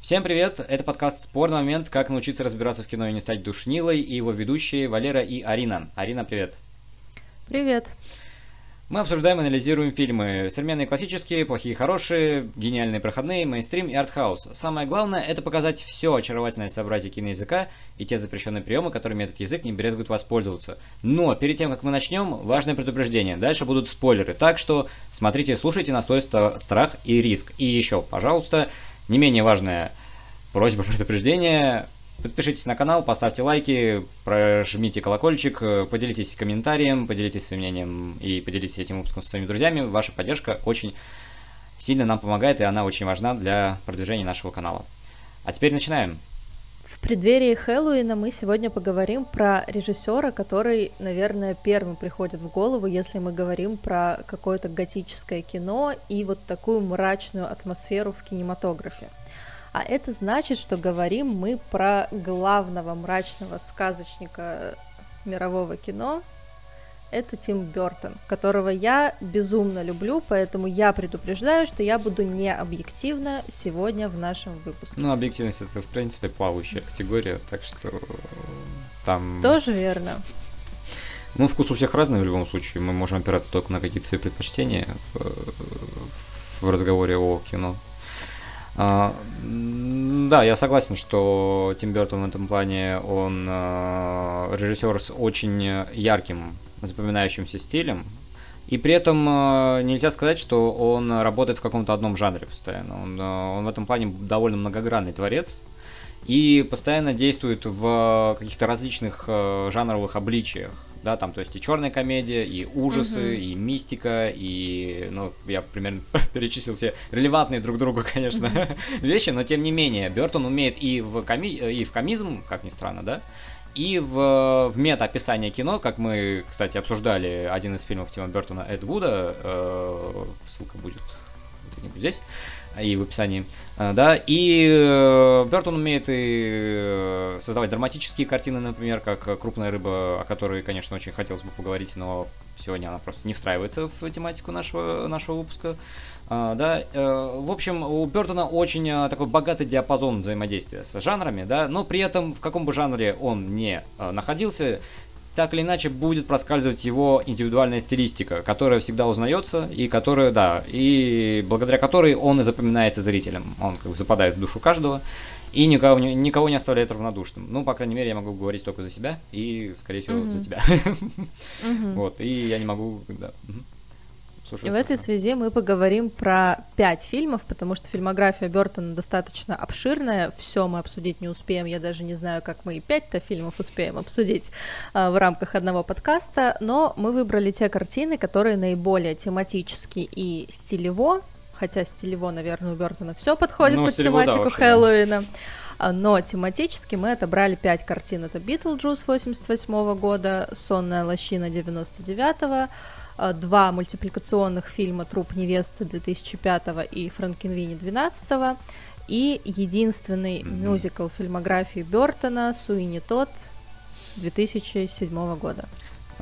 Всем привет! Это подкаст «Спорный момент. Как научиться разбираться в кино и не стать душнилой» и его ведущие Валера и Арина. Арина, привет! Привет! Мы обсуждаем и анализируем фильмы. Современные классические, плохие хорошие, гениальные проходные, мейнстрим и артхаус. Самое главное это показать все очаровательное сообразие киноязыка и те запрещенные приемы, которыми этот язык не брезгует воспользоваться. Но перед тем, как мы начнем, важное предупреждение. Дальше будут спойлеры, так что смотрите и слушайте на свой страх и риск. И еще, пожалуйста, не менее важная просьба предупреждения. Подпишитесь на канал, поставьте лайки, прожмите колокольчик, поделитесь комментарием, поделитесь своим мнением и поделитесь этим выпуском со своими друзьями. Ваша поддержка очень сильно нам помогает, и она очень важна для продвижения нашего канала. А теперь начинаем. В преддверии Хэллоуина мы сегодня поговорим про режиссера, который, наверное, первым приходит в голову, если мы говорим про какое-то готическое кино и вот такую мрачную атмосферу в кинематографе. А это значит, что говорим мы про главного мрачного сказочника мирового кино, это Тим Бертон, которого я безумно люблю, поэтому я предупреждаю, что я буду не объективна сегодня в нашем выпуске. Ну, объективность это, в принципе, плавающая категория, так что там... Тоже верно. Ну, вкус у всех разный в любом случае. Мы можем опираться только на какие-то свои предпочтения в, в разговоре о кино. А, да, я согласен, что Тим Бертон в этом плане, он а, режиссер с очень ярким запоминающимся стилем. И при этом э, нельзя сказать, что он работает в каком-то одном жанре постоянно. Он, э, он в этом плане довольно многогранный творец и постоянно действует в каких-то различных э, жанровых обличиях. Да, там, то есть и черная комедия, и ужасы, uh-huh. и мистика, и, ну, я примерно перечислил все релевантные друг другу, конечно, uh-huh. вещи, но тем не менее, Бертон умеет и в, коми... и в комизм, как ни странно, да, и в, в мета-описание кино, как мы, кстати, обсуждали один из фильмов Тима Бертона Эд Вуда, э, ссылка будет где-нибудь здесь, и в описании, э, да, и э, Бертон умеет и э, создавать драматические картины, например, как «Крупная рыба», о которой, конечно, очень хотелось бы поговорить, но сегодня она просто не встраивается в тематику нашего, нашего выпуска, да, в общем, у Бертона очень такой богатый диапазон взаимодействия с жанрами, да, но при этом в каком бы жанре он не находился, так или иначе будет проскальзывать его индивидуальная стилистика, которая всегда узнается и которая, да, и благодаря которой он и запоминается зрителям. Он как бы западает в душу каждого и никого, никого не оставляет равнодушным. Ну, по крайней мере, я могу говорить только за себя и, скорее всего, mm-hmm. за тебя. Mm-hmm. Вот, и я не могу, да. Слушай, и в этой связи мы поговорим про пять фильмов, потому что фильмография Бертона достаточно обширная. Все мы обсудить не успеем. Я даже не знаю, как мы и пять-то фильмов успеем обсудить а, в рамках одного подкаста. Но мы выбрали те картины, которые наиболее тематически и стилево, хотя стилево, наверное, у Бертона все подходит ну, под стилево, тематику да, Хэллоуина. Да. Но тематически мы отобрали пять картин. Это Битлджус 88 года, Сонная лощина 99 -го, два мультипликационных фильма «Труп невесты» 2005 и «Франкенвини» 2012 и единственный mm-hmm. мюзикл фильмографии Бертона «Суини Тот» 2007 года.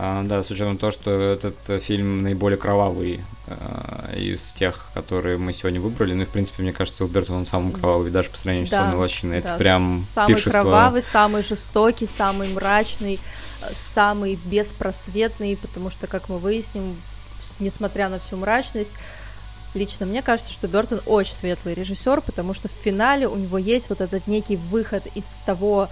А, да, с учетом того, что этот э, фильм наиболее кровавый э, из тех, которые мы сегодня выбрали. Ну и, в принципе, мне кажется, у Бертона он самый кровавый, даже по сравнению да, с «Сонной лощиной». Да, Это прям Самый пиршество. кровавый, самый жестокий, самый мрачный, самый беспросветный, потому что, как мы выясним, несмотря на всю мрачность, Лично мне кажется, что Бертон очень светлый режиссер, потому что в финале у него есть вот этот некий выход из того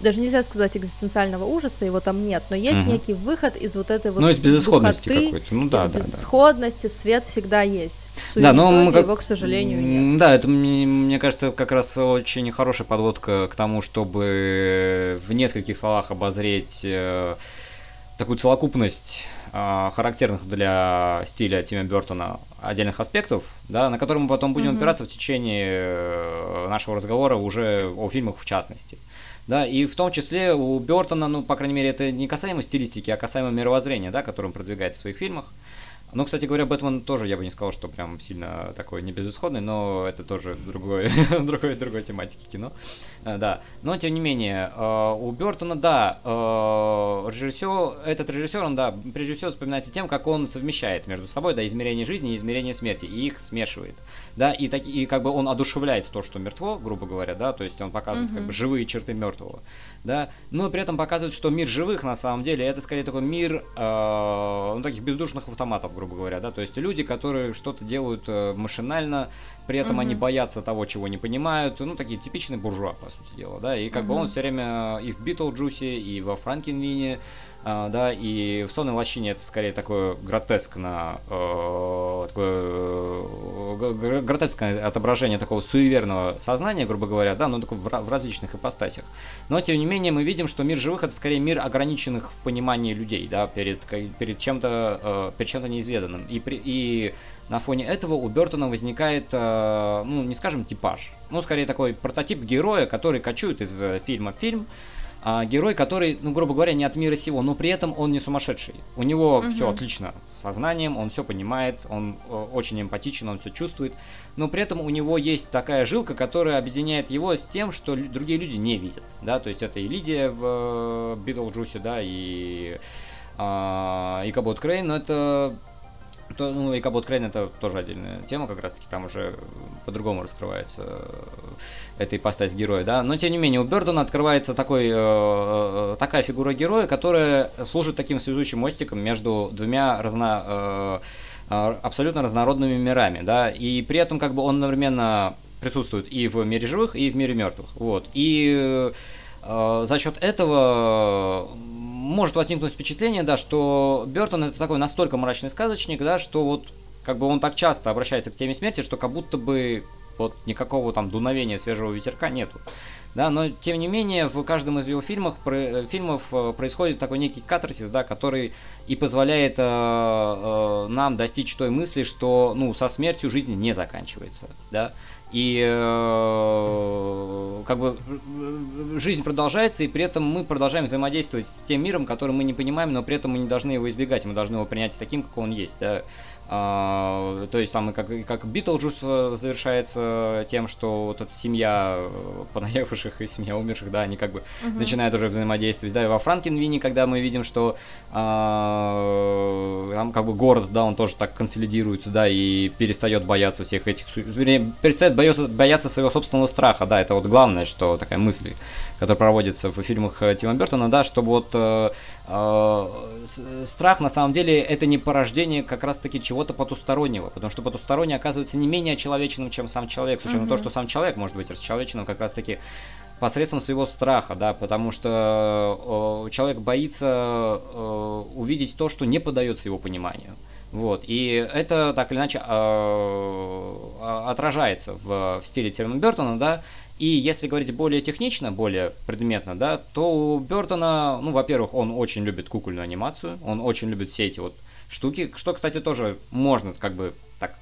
даже нельзя сказать экзистенциального ужаса, его там нет, но есть угу. некий выход из вот этой вот Ну, из безысходности какой-то, ну да, из да. безысходности, да. свет всегда есть. Да, но мы его, к сожалению, нет. Да, это, мне, мне кажется, как раз очень хорошая подводка к тому, чтобы в нескольких словах обозреть э, такую целокупность характерных для стиля Тима Бертона отдельных аспектов, да, на которые мы потом будем mm опираться в течение э, нашего разговора уже о фильмах в частности. Да, и в том числе у Бертона, ну, по крайней мере, это не касаемо стилистики, а касаемо мировоззрения, да, которое он продвигает в своих фильмах. Но, кстати говоря, Бэтмен тоже, я бы не сказал, что прям сильно такой не безысходный, но это тоже другой, другой, другой тематики кино. Э, да. Но, тем не менее, э, у Бертона, да, э, режиссер, этот режиссер, он, да, прежде всего вспоминается тем, как он совмещает между собой, да, измерение жизни и измерение смерти, и их смешивает, да, и, так, и как бы он одушевляет то, что мертво, грубо говоря, да, то есть он показывает как бы живые черты мертвого, да, но при этом показывает, что мир живых на самом деле это скорее такой мир э, ну, таких бездушных автоматов, грубо говоря, да, то есть люди, которые что-то делают э, машинально, при этом mm-hmm. они боятся того, чего не понимают, ну, такие типичные буржуа, по сути дела, да, и как mm-hmm. бы он все время и в Битлджусе, и во Франкенвини, да, и в сонной лощине это скорее такое гротескно, э, такое э, гротескное отображение такого суеверного сознания, грубо говоря, да, но только в, различных ипостасях. Но, тем не менее, мы видим, что мир живых это скорее мир ограниченных в понимании людей, да, перед, перед чем-то перед чем-то неизведанным. И, при, и на фоне этого у Бертона возникает, ну, не скажем, типаж, ну, скорее такой прототип героя, который кочует из фильма в фильм, а, герой, который, ну, грубо говоря, не от мира сего, но при этом он не сумасшедший. У него угу. все отлично с сознанием, он все понимает, он э, очень эмпатичен, он все чувствует, но при этом у него есть такая жилка, которая объединяет его с тем, что другие люди не видят, да, то есть это и Лидия в Битлджусе, да, и а, и Кабот Крейн, но это то, ну, и Кабот Крейн это тоже отдельная тема, как раз таки там уже по-другому раскрывается э, эта ипостась героя, да. Но тем не менее, у Бердона открывается такой, э, э, такая фигура героя, которая служит таким связующим мостиком между двумя разно, э, абсолютно разнородными мирами, да. И при этом как бы он одновременно присутствует и в мире живых, и в мире мертвых. Вот. И э, за счет этого может возникнуть впечатление, да, что Бертон это такой настолько мрачный сказочник, да, что вот как бы он так часто обращается к теме смерти, что как будто бы вот никакого там дуновения свежего ветерка нету. Да, но тем не менее в каждом из его фильмов, про, э, фильмов э, происходит такой некий катарсис, да, который и позволяет э, э, нам достичь той мысли, что ну со смертью жизнь не заканчивается, да. И э, как бы жизнь продолжается, и при этом мы продолжаем взаимодействовать с тем миром, который мы не понимаем, но при этом мы не должны его избегать, мы должны его принять таким, как он есть. Да? А, то есть там и как, и как Битлджус э, завершается тем, что вот эта семья э, понаехавших и семья умерших, да, они как бы uh-huh. начинают уже взаимодействовать. Да, и во Франкенвини, когда мы видим, что а, там как бы город, да, он тоже так консолидируется, да, и перестает бояться всех этих, перестает бояться, бояться своего собственного страха, да, это вот главное, что такая мысль, которая проводится в фильмах э, Тима Бертона, да, чтобы вот э, э, страх на самом деле это не порождение как раз-таки чего чего-то потустороннего, потому что потусторонний оказывается не менее человечным, чем сам человек, с учетом mm-hmm. того, что сам человек может быть расчеловеченным как раз-таки посредством своего страха, да, потому что э, человек боится э, увидеть то, что не поддается его пониманию. Вот, и это так или иначе э, отражается в, в стиле Тима Бертона, да, и если говорить более технично, более предметно, да, то у Бертона, ну, во-первых, он очень любит кукольную анимацию, он очень любит все эти вот штуки, что, кстати, тоже можно как бы так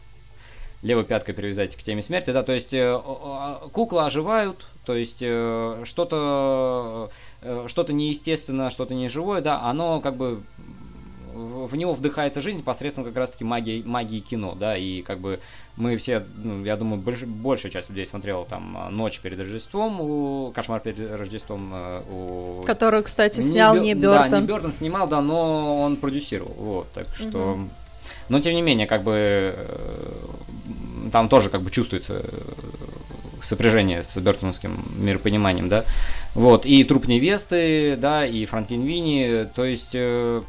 левой пяткой привязать к теме смерти, да, то есть э, куклы оживают, то есть э, что-то э, что-то неестественное, что-то неживое, да, оно как бы в него вдыхается жизнь посредством как раз-таки магии, магии кино, да, и как бы мы все, ну, я думаю, больш, большая часть людей смотрела там «Ночь перед Рождеством», у, «Кошмар перед Рождеством» э, у... Которую, кстати, снял не, не Бёртон. Да, не Бёртон снимал, да, но он продюсировал, вот, так что... Угу. Но, тем не менее, как бы э, там тоже как бы чувствуется э, сопряжение с Бертоновским миропониманием, да, вот, и «Труп невесты», да, и «Франкенвини», то есть Э,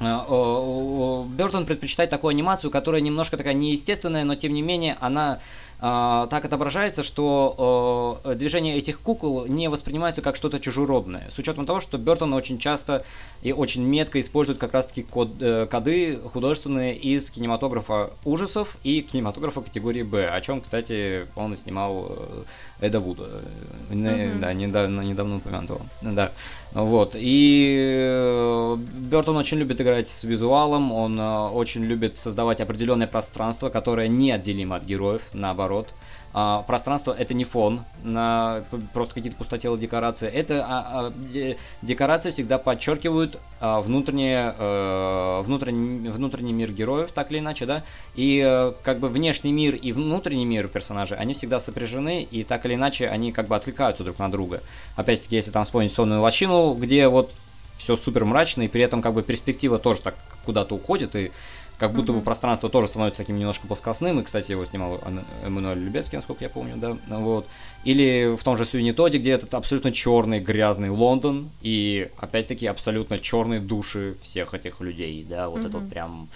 Бертон предпочитает такую анимацию, которая немножко такая неестественная, но тем не менее она так отображается, что э, движения этих кукол не воспринимаются как что-то чужеродное. С учетом того, что Бертон очень часто и очень метко использует как раз-таки код, э, коды художественные из кинематографа ужасов и кинематографа категории Б, о чем, кстати, он и снимал э, Эда Вуда. Mm-hmm. Да, недавно, недавно упомянутого. Да. Вот. И Бертон очень любит играть с визуалом, он очень любит создавать определенное пространство, которое неотделимо от героев, наоборот наоборот. а, пространство это не фон на просто какие-то пустотелые декорации. Это а, а, декорации всегда подчеркивают а, внутреннее, а, внутренний, внутренний мир героев, так или иначе, да. И а, как бы внешний мир и внутренний мир персонажей, они всегда сопряжены, и так или иначе они как бы отвлекаются друг на друга. Опять-таки, если там вспомнить сонную лощину, где вот все супер мрачно, и при этом как бы перспектива тоже так куда-то уходит, и как будто mm-hmm. бы пространство тоже становится таким немножко плоскостным, и, кстати, его снимал Эммануэль Любецкий, насколько я помню, да, вот. Или в том же Суинитоде, где этот абсолютно черный, грязный Лондон, и, опять-таки, абсолютно черные души всех этих людей, да, вот mm-hmm. это вот прям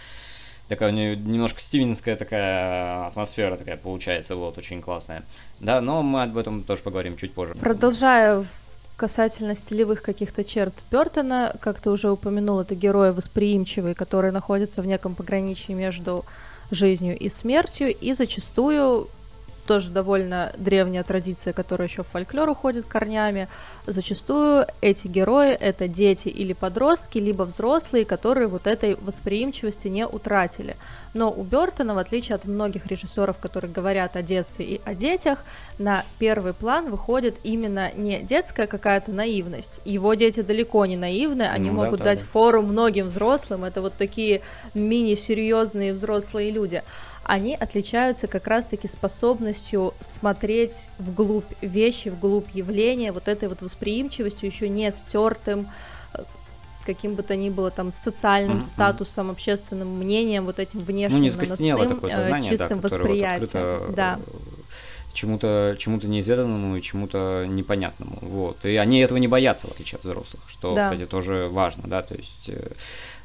такая немножко стивенская такая атмосфера такая получается, вот, очень классная. Да, но мы об этом тоже поговорим чуть позже. Продолжая касательно стилевых каких-то черт Бертона, как ты уже упомянул, это герои восприимчивые, которые находятся в неком пограничии между жизнью и смертью, и зачастую тоже довольно древняя традиция, которая еще в фольклор уходит корнями. Зачастую эти герои — это дети или подростки, либо взрослые, которые вот этой восприимчивости не утратили. Но у Бертона, в отличие от многих режиссеров, которые говорят о детстве и о детях, на первый план выходит именно не детская какая-то наивность. Его дети далеко не наивны, они ну, могут да, дать да. фору многим взрослым. Это вот такие мини-серьезные взрослые люди они отличаются как раз-таки способностью смотреть вглубь вещи, вглубь явления, вот этой вот восприимчивостью, еще не стертым э, каким бы то ни было там социальным mm-hmm. статусом, общественным мнением, вот этим внешним ну, не наносным, такое э, сознание, чистым да, восприятием. Вот открыто, да. Э, чему-то чему-то неизведанному и чему-то непонятному. Вот. И они этого не боятся, в отличие от взрослых, что, да. кстати, тоже важно, да, то есть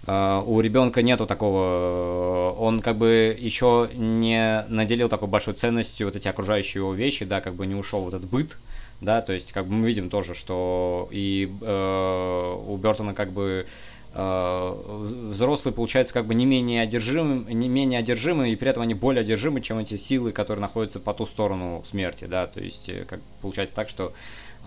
Uh, у ребенка нету такого, он как бы еще не наделил такой большой ценностью вот эти окружающие его вещи, да, как бы не ушел в этот быт, да, то есть как бы мы видим тоже, что и э, у Бертона как бы э, взрослые, получается, как бы не менее одержимы, не менее одержимы, и при этом они более одержимы, чем эти силы, которые находятся по ту сторону смерти, да, то есть э, как получается так, что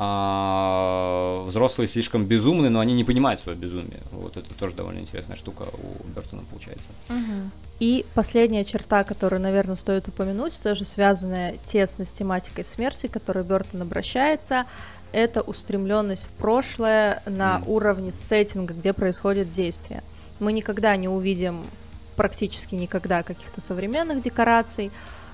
а, взрослые слишком безумны, но они не понимают свое безумие. Вот это тоже довольно интересная штука у Бертона получается. Угу. И последняя черта, которую, наверное, стоит упомянуть, тоже связанная тесно с тематикой смерти, к которой Бертон обращается, это устремленность в прошлое на mm. уровне сеттинга, где происходит действие. Мы никогда не увидим, практически никогда, каких-то современных декораций,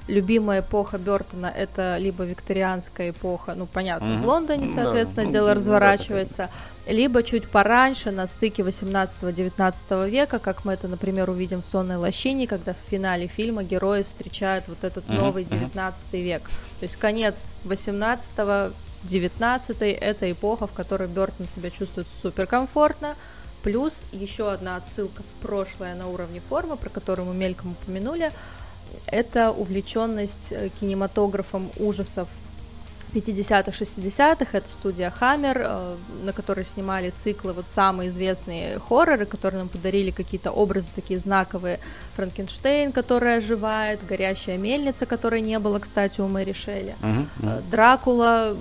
любимая эпоха Бертона это либо викторианская эпоха, ну понятно, mm-hmm. в Лондоне, соответственно, да, дело ну, разворачивается, либо чуть пораньше, на стыке 18-19 века, как мы это, например, увидим в «Сонной лощине», когда в финале фильма герои встречают вот этот mm-hmm. новый 19 mm-hmm. век. То есть конец 18 19 это эпоха, в которой Бертон себя чувствует суперкомфортно, плюс еще одна отсылка в прошлое на уровне формы, про которую мы мельком упомянули – это увлеченность э, кинематографом ужасов 50-х, 60-х, это студия Хаммер, э, на которой снимали циклы, вот самые известные хорроры, которые нам подарили какие-то образы такие знаковые. Франкенштейн, который оживает, Горящая мельница, которой не было, кстати, у Мэри Шелли, uh-huh, uh-huh. Дракула,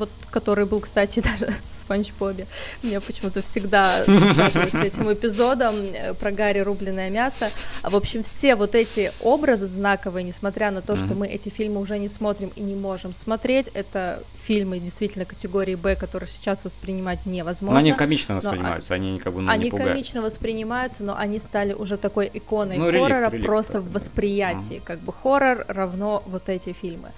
вот который был, кстати, даже в Спанч Бобе. Мне почему-то всегда с этим эпизодом э, про Гарри рубленое мясо. В общем, все вот эти образы знаковые, несмотря на то, что мы эти фильмы уже не смотрим и не можем смотреть, это фильмы действительно категории Б, которые сейчас воспринимать невозможно. Но они комично воспринимаются, они как бы ну, Они не пугают. комично воспринимаются, но они стали уже такой иконой ну, хоррора реликт, просто реликт, в восприятии. Mm. Как бы хоррор равно вот эти фильмы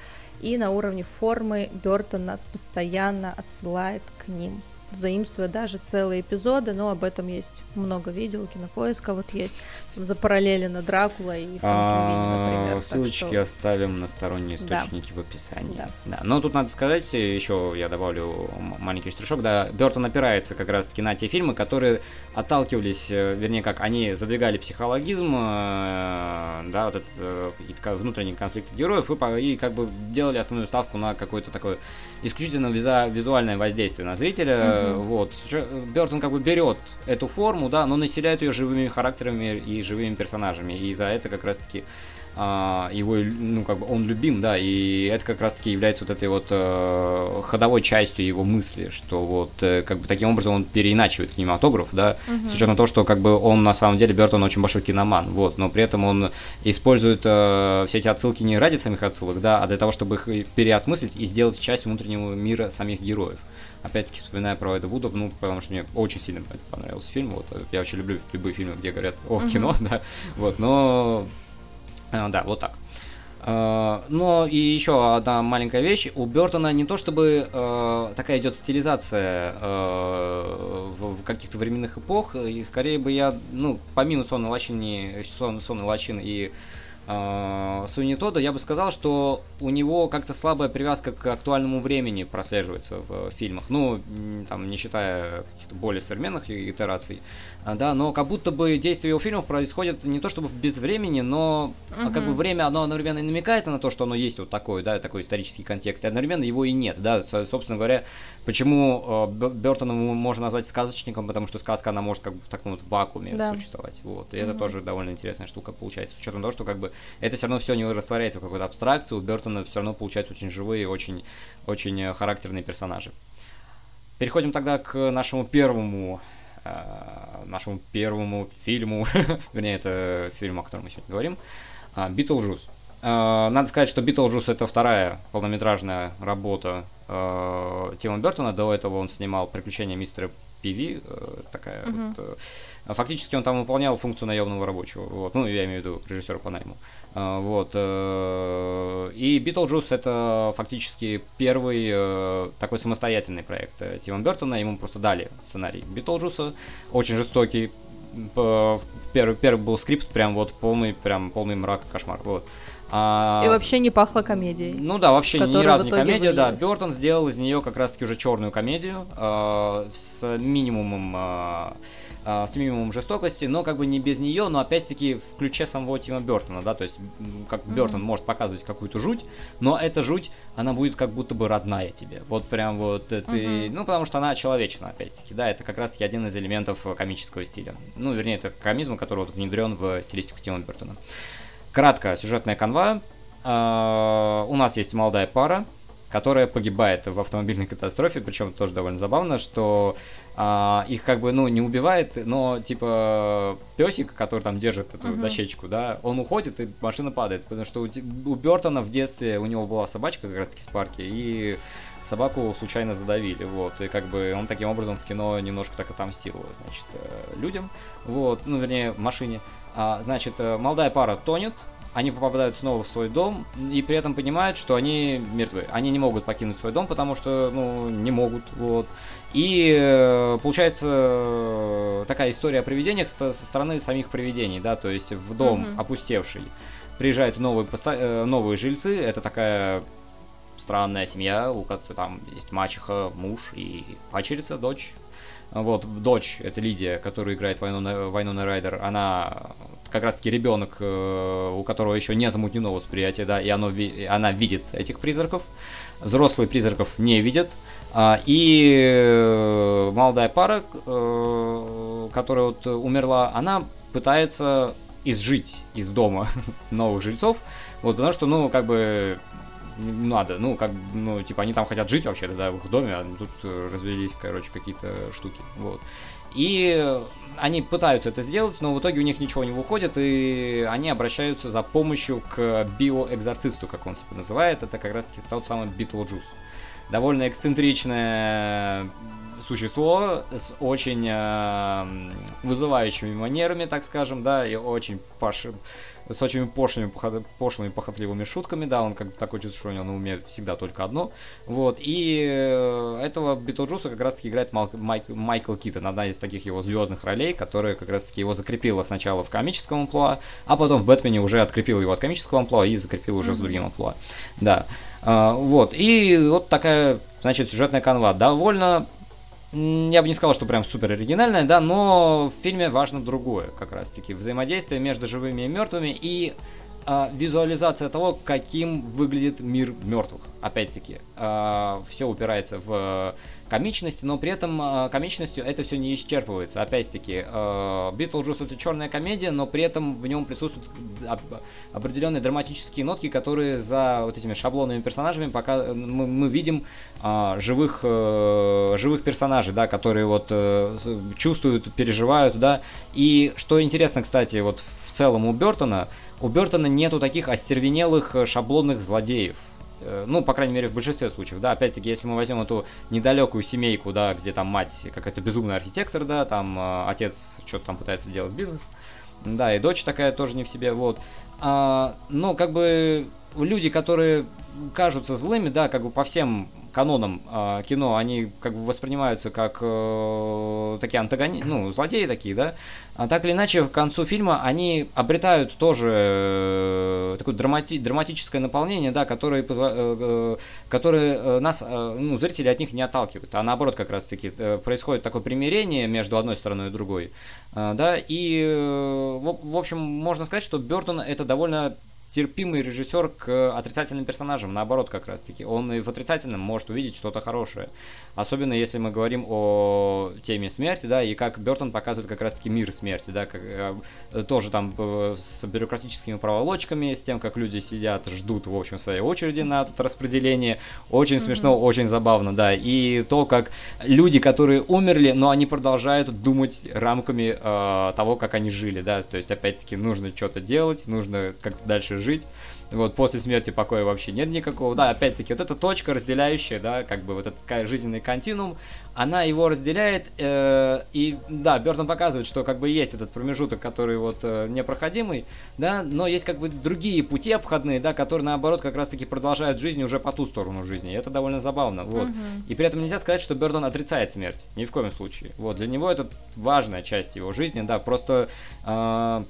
и на уровне формы Бертон нас постоянно отсылает к ним заимствуя даже целые эпизоды, но об этом есть много видео, кинопоиска вот есть, за параллели на Дракула и а, например. Ссылочки что... оставим на сторонние источники в описании. Да. да. Но тут надо сказать, еще я добавлю маленький штришок, да, Бертон опирается как раз-таки на те фильмы, которые отталкивались, э, вернее, как они задвигали психологизм, э, да, вот этот э, какие-то внутренние конфликты героев, и, и как бы делали основную ставку на какое-то такое исключительно визуальное воздействие на зрителя, mm-hmm. Вот. Бертон как бы берет эту форму, да, но населяет ее живыми характерами и живыми персонажами, и за это как раз-таки его, ну, как бы он любим, да, и это как раз-таки является вот этой вот э, ходовой частью его мысли, что вот э, как бы таким образом он переиначивает кинематограф, да, угу. с учетом того, что как бы он на самом деле, Бертон очень большой киноман, вот, но при этом он использует э, все эти отсылки не ради самих отсылок, да, а для того, чтобы их переосмыслить и сделать частью внутреннего мира самих героев. Опять-таки, вспоминая про это Вуда, ну, потому что мне очень сильно понравился фильм, вот, я вообще люблю любые фильмы, где говорят о кино, да, вот, но а, да, вот так. Uh, но и еще одна маленькая вещь. У Бертона не то чтобы uh, такая идет стилизация uh, в, в каких-то временных эпох, и скорее бы я, ну, помимо сонной лощины, сон, сонной лощины и э, Суини Тода, я бы сказал, что у него как-то слабая привязка к актуальному времени прослеживается в фильмах. Ну, там, не считая каких-то более современных итераций, а, да, но как будто бы действие его фильмов происходит не то чтобы в безвремени, но угу. как бы время, оно одновременно и намекает на то, что оно есть вот такое, да, такой исторический контекст, и одновременно его и нет, да, собственно говоря, почему э, Бертона можно назвать сказочником, потому что сказка, она может как бы в таком вот вакууме да. существовать, вот, и угу. это тоже довольно интересная штука получается, с учетом того, что как бы это все равно все не растворяется в какой-то абстракции, у Бертона все равно получаются очень живые, очень, очень э, характерные персонажи. Переходим тогда к нашему первому нашему первому фильму, вернее, это фильм, о котором мы сегодня говорим, «Битлджус». Э, надо сказать, что «Битлджус» — это вторая полнометражная работа э, Тима Бертона. До этого он снимал «Приключения мистера Пи-Ви, такая uh-huh. вот, фактически он там выполнял функцию наемного рабочего, вот, ну, я имею в виду режиссера по найму, вот, и Битлджус это фактически первый такой самостоятельный проект Тима Бертона, ему просто дали сценарий Битлджуса, очень жестокий, первый, первый был скрипт, прям вот полный, прям полный мрак, кошмар, вот, а, и вообще не пахло комедией. Ну да, вообще ни разу не комедия, да. Бертон сделал из нее как раз-таки уже черную комедию э, с минимумом э, с минимумом жестокости, но как бы не без нее, но опять-таки в ключе самого Тима Бертона, да, то есть как mm-hmm. Бертон может показывать какую-то жуть, но эта жуть, она будет как будто бы родная тебе, вот прям вот ты, mm-hmm. ну потому что она человечна, опять-таки, да, это как раз-таки один из элементов комического стиля, ну вернее это комизм, который вот внедрен в стилистику Тима Бертона. Кратко, сюжетная канва. Uh, у нас есть молодая пара, которая погибает в автомобильной катастрофе, причем тоже довольно забавно, что а, их как бы, ну, не убивает, но, типа, песик, который там держит эту uh-huh. дощечку, да, он уходит, и машина падает, потому что у, у Бертона в детстве, у него была собачка как раз-таки с парки, и собаку случайно задавили, вот, и как бы он таким образом в кино немножко так отомстил, значит, э, людям, вот, ну, вернее, машине, а, значит, э, молодая пара тонет, они попадают снова в свой дом и при этом понимают, что они мертвы. Они не могут покинуть свой дом, потому что, ну, не могут, вот. И э, получается такая история о привидениях со, со стороны самих привидений, да, то есть в дом mm-hmm. опустевший приезжают новые, новые жильцы, это такая странная семья, у которой там есть мачеха, муж и пачерица, дочь. Вот, дочь, это Лидия, которая играет Вайнона, Вайнона Райдер, она как раз-таки ребенок, э, у которого еще не замутнено восприятие, да, и оно, она видит этих призраков. Взрослые призраков не видят. А, и э, молодая пара, э, которая вот умерла, она пытается изжить из дома новых жильцов, вот, потому что, ну, как бы надо, ну, как, ну, типа, они там хотят жить вообще-то, да, в их доме, а тут развелись, короче, какие-то штуки, вот. И они пытаются это сделать, но в итоге у них ничего не выходит, и они обращаются за помощью к биоэкзорцисту, как он себя называет. Это как раз-таки тот самый Битлджус. Довольно эксцентричное существо с очень э, вызывающими манерами, так скажем, да, и очень пошлым с очень пошлыми, пошлыми, похотливыми шутками, да, он как бы такой чувство, что у него на уме всегда только одно, вот, и э, этого Битлджуса как раз-таки играет Майк, Майк, Майкл Китон, одна из таких его звездных ролей, которая как раз-таки его закрепила сначала в комическом амплуа, а потом в Бэтмене уже открепил его от комического амплуа и закрепил уже mm-hmm. с другим амплуа, да, а, вот, и вот такая, значит, сюжетная канва, довольно я бы не сказал, что прям супер оригинальная, да, но в фильме важно другое, как раз таки, взаимодействие между живыми и мертвыми и а, визуализация того, каким выглядит мир мертвых. Опять-таки, а, все упирается в комичность, но при этом а, комичностью это все не исчерпывается. Опять-таки, а, Битлджус это черная комедия, но при этом в нем присутствуют определенные драматические нотки, которые за вот этими шаблонными персонажами пока мы, мы видим живых, а, живых персонажей, да, которые вот чувствуют, переживают, да. И что интересно, кстати, вот в целом у Бертона, у Бертона нету таких остервенелых э, шаблонных злодеев. Э, ну, по крайней мере, в большинстве случаев, да, опять-таки, если мы возьмем эту недалекую семейку, да, где там мать какая-то безумный архитектор, да, там э, отец что-то там пытается делать бизнес, да, и дочь такая тоже не в себе, вот. А, но как бы люди, которые кажутся злыми, да, как бы по всем канонам э, кино, они как бы воспринимаются как э, такие антагони... ну, злодеи такие, да, а так или иначе, к концу фильма они обретают тоже э, такое драмати... драматическое наполнение, да, которое, позва... э, э, которое э, нас, э, ну, зрители от них не отталкивают, а наоборот как раз-таки э, происходит такое примирение между одной стороной и другой, э, да, и, э, в, в общем, можно сказать, что Бертон это довольно терпимый режиссер к отрицательным персонажам, наоборот, как раз-таки. Он и в отрицательном может увидеть что-то хорошее. Особенно если мы говорим о теме смерти, да, и как Бертон показывает как раз-таки мир смерти, да, как, э, тоже там э, с бюрократическими проволочками, с тем, как люди сидят, ждут, в общем, своей очереди на это распределение. Очень mm-hmm. смешно, очень забавно, да. И то, как люди, которые умерли, но они продолжают думать рамками э, того, как они жили, да, то есть, опять-таки, нужно что-то делать, нужно как-то дальше жить. Вот, после смерти покоя вообще нет никакого. Да, опять-таки, вот эта точка разделяющая, да, как бы вот этот жизненный континуум, она его разделяет, э, и да, Бертон показывает, что как бы есть этот промежуток, который вот э, непроходимый, да, но есть как бы другие пути обходные, да, которые наоборот как раз-таки продолжают жизнь уже по ту сторону жизни, и это довольно забавно, вот. Uh-huh. И при этом нельзя сказать, что Бертон отрицает смерть, ни в коем случае, вот, для него это важная часть его жизни, да, просто... Э,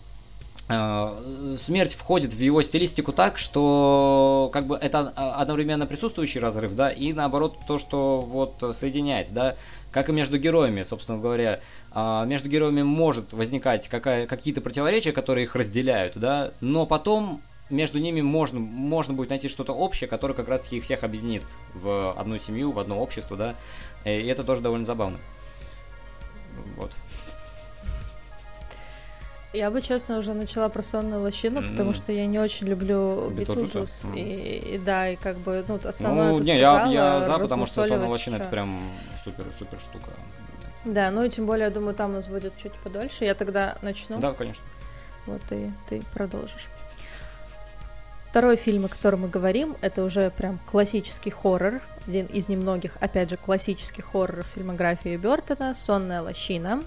смерть входит в его стилистику так, что как бы это одновременно присутствующий разрыв, да, и наоборот то, что вот соединяет, да, как и между героями, собственно говоря, а, между героями может возникать какая, какие-то противоречия, которые их разделяют, да, но потом между ними можно, можно будет найти что-то общее, которое как раз-таки их всех объединит в одну семью, в одно общество, да, и это тоже довольно забавно. Вот. Я бы, честно, уже начала про сонную лощину, mm-hmm. потому что я не очень люблю Битлджус. Mm-hmm. И, и да, и как бы, ну, основное Ну, не, сказала, я, я за, потому что сонная лощина это прям супер-супер штука. Да, ну и тем более, я думаю, там нас будет чуть подольше. Я тогда начну. Да, конечно. Вот и ты продолжишь. Второй фильм, о котором мы говорим, это уже прям классический хоррор, один из немногих, опять же, классических хорроров фильмографии Бертона «Сонная лощина»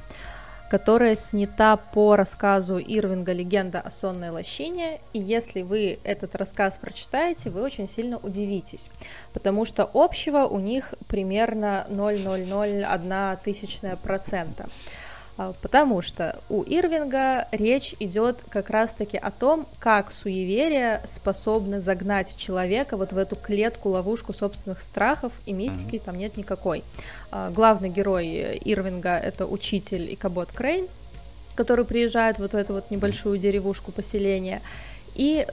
которая снята по рассказу Ирвинга «Легенда о сонной лощине», и если вы этот рассказ прочитаете, вы очень сильно удивитесь, потому что общего у них примерно 0,001 тысячная процента. А, потому что у Ирвинга речь идет как раз-таки о том, как суеверие способны загнать человека вот в эту клетку, ловушку собственных страхов, и мистики mm-hmm. там нет никакой. А, главный герой Ирвинга — это учитель Икабот Крейн, который приезжает вот в эту вот небольшую деревушку поселения, и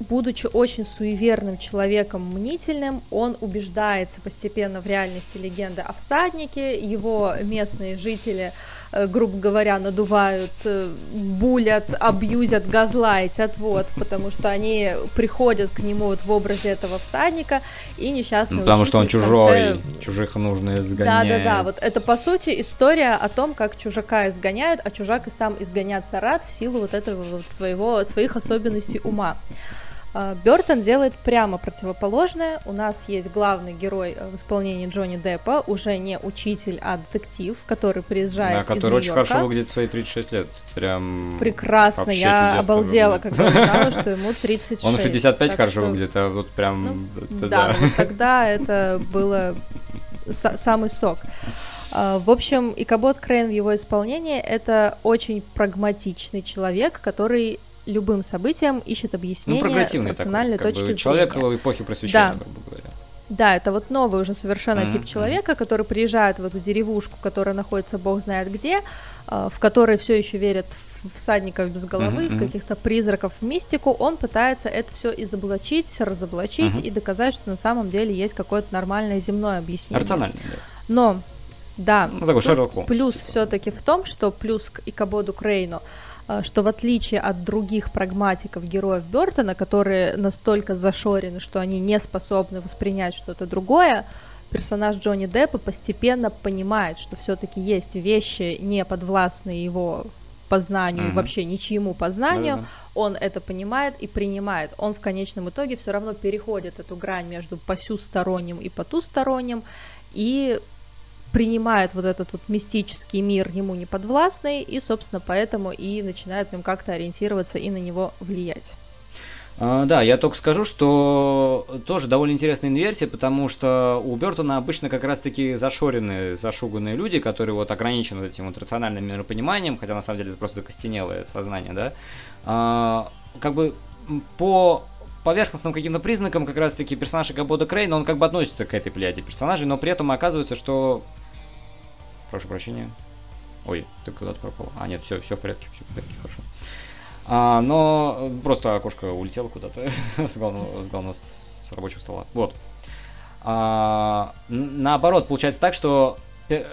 будучи очень суеверным человеком, мнительным, он убеждается постепенно в реальности легенды о всаднике, его местные жители Э, грубо говоря, надувают, э, булят, абьюзят, газлайтят, вот, потому что они приходят к нему вот в образе этого всадника и несчастный ну, Потому что он чужой, конце... чужих нужно изгонять. Да-да-да, вот это, по сути, история о том, как чужака изгоняют, а чужак и сам изгоняться рад в силу вот этого вот своего, своих особенностей ума. А, Бертон делает прямо противоположное. У нас есть главный герой э, в исполнении Джонни Деппа, уже не учитель, а детектив, который приезжает да, который из очень хорошо выглядит свои 36 лет. Прям Прекрасно, я обалдела, выглядит. когда узнала, что ему 36. Он 65 хорошо что... выглядит, а вот прям... Ну, это, да, да. Вот тогда это было самый сок. А, в общем, Икабот Крейн в его исполнении это очень прагматичный человек, который любым событиям ищет объяснение ну, с рациональной такой, точки зрения. Человек эпохи просвещения, да. грубо говоря. Да, это вот новый уже совершенно mm-hmm. тип человека, который приезжает в эту деревушку, которая находится бог знает где, э, в которой все еще верят в всадников без головы, mm-hmm. в каких-то призраков, в мистику. Он пытается это все изоблачить, разоблачить mm-hmm. и доказать, что на самом деле есть какое-то нормальное земное объяснение. Рациональное, да. Но да. Ну, такой Шерлок Холмс. Плюс все-таки в том, что плюс к Икабоду Крейну, что в отличие от других прагматиков героев Бертона, которые настолько зашорены, что они не способны воспринять что-то другое, персонаж Джонни Деппа постепенно понимает, что все-таки есть вещи, не подвластные его познанию, mm-hmm. вообще ничьему познанию, Да-да-да. он это понимает и принимает. Он в конечном итоге все равно переходит эту грань между посюсторонним и потусторонним и принимает вот этот вот мистический мир ему не подвластный, и, собственно, поэтому и начинает в нем как-то ориентироваться и на него влиять. А, да, я только скажу, что тоже довольно интересная инверсия, потому что у Бертона обычно как раз-таки зашоренные, зашуганные люди, которые вот ограничены этим вот рациональным миропониманием, хотя на самом деле это просто закостенелое сознание, да, а, как бы по поверхностным каким-то признакам как раз-таки персонаж Габода Крейна, он как бы относится к этой плеяде персонажей, но при этом оказывается, что Прошу прощения. Ой, ты куда-то пропал. А, нет, все, все в порядке, все в порядке, хорошо. А, но просто окошко улетело куда-то с главного, с главного с рабочего стола. Вот. А, наоборот, получается так, что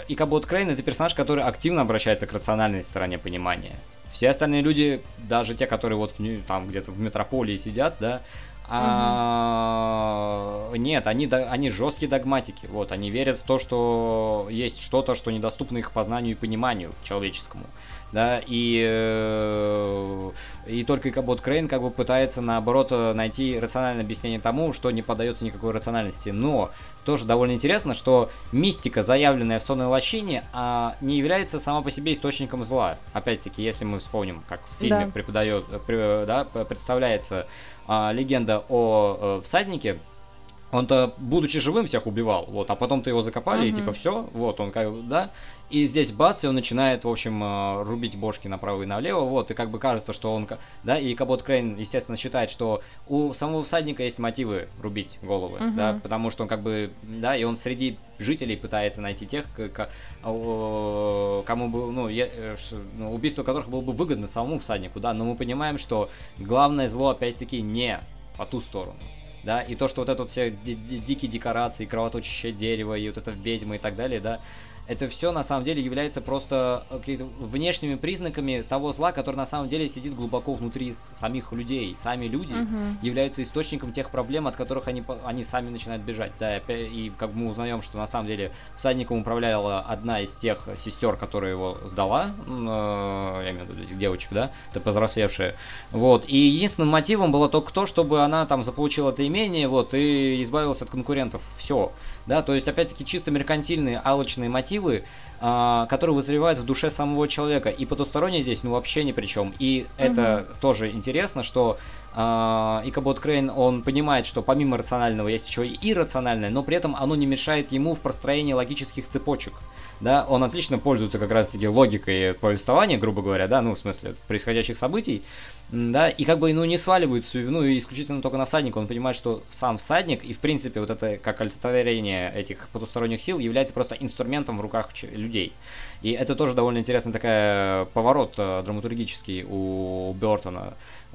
Икабот Крейн это персонаж, который активно обращается к рациональной стороне понимания. Все остальные люди, даже те, которые вот в, там где-то в метрополии сидят, да, а, нет, они, они жесткие догматики. Вот, они верят в то, что есть что-то, что недоступно их познанию и пониманию человеческому да, и, э, и только Кабот Крейн как бы пытается, наоборот, найти рациональное объяснение тому, что не поддается никакой рациональности. Но тоже довольно интересно, что мистика, заявленная в сонной лощине, а, не является сама по себе источником зла. Опять-таки, если мы вспомним, как в фильме да. преподает, да, представляется легенда о э, всаднике, он-то, будучи живым, всех убивал, вот, а потом-то его закопали, uh-huh. и типа все, вот, он как бы, да, и здесь бац, и он начинает, в общем, э, рубить бошки направо и налево, вот, и как бы кажется, что он, да, и Кабот Крейн, естественно, считает, что у самого всадника есть мотивы рубить головы, uh-huh. да, потому что он как бы, да, и он среди жителей пытается найти тех, кому бы, ну, э, ну, убийство которых было бы выгодно самому всаднику, да, но мы понимаем, что главное зло, опять-таки, не по ту сторону, да, и то, что вот это вот все дикие декорации, кровоточащее дерево, и вот это ведьма и так далее, да, это все на самом деле является просто э, внешними признаками того зла, который на самом деле сидит глубоко внутри самих людей. Сами люди uh-huh. являются источником тех проблем, от которых они, они сами начинают бежать. Да, и, как мы узнаем, что на самом деле всадником управляла одна из тех сестер, которая его сдала, э, я имею в виду этих девочек, да, это повзрослевшие. Вот. И единственным мотивом было только то, чтобы она там заполучила это имение, вот, и избавилась от конкурентов. Все. Да, то есть, опять-таки, чисто меркантильные, алочные мотивы, а, которые вызревают в душе самого человека. И потустороннее здесь, ну, вообще ни при чем. И угу. это тоже интересно, что а, Икабот Крейн, он понимает, что помимо рационального есть еще и иррациональное, но при этом оно не мешает ему в простроении логических цепочек да, он отлично пользуется как раз-таки логикой повествования, грубо говоря, да, ну, в смысле, происходящих событий, да, и как бы, ну, не сваливает всю вину исключительно только на всадника, он понимает, что сам всадник, и, в принципе, вот это, как олицетворение этих потусторонних сил, является просто инструментом в руках людей. И это тоже довольно интересный такая поворот э, драматургический у Бертона,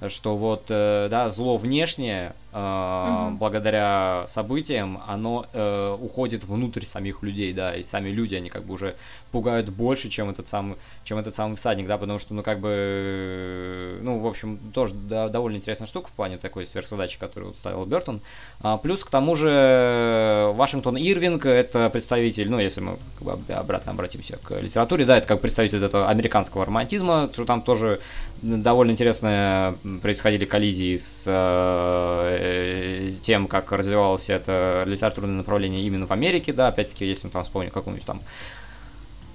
что вот, э, да, зло внешнее, угу. благодаря событиям, оно э, уходит внутрь самих людей, да, и сами люди, они как бы уже пугают больше, чем этот самый, чем этот самый всадник, да, потому что, ну, как бы, ну, в общем, тоже да, довольно интересная штука в плане такой сверхзадачи, которую вот ставил Бертон. А, плюс к тому же Вашингтон Ирвинг, это представитель, ну, если мы как бы, обратно обратимся к литературе, да, это как представитель этого американского романтизма, что там тоже довольно интересные происходили коллизии с э, тем, как развивалось это литературное направление именно в Америке, да, опять-таки, если мы там вспомним какую-нибудь там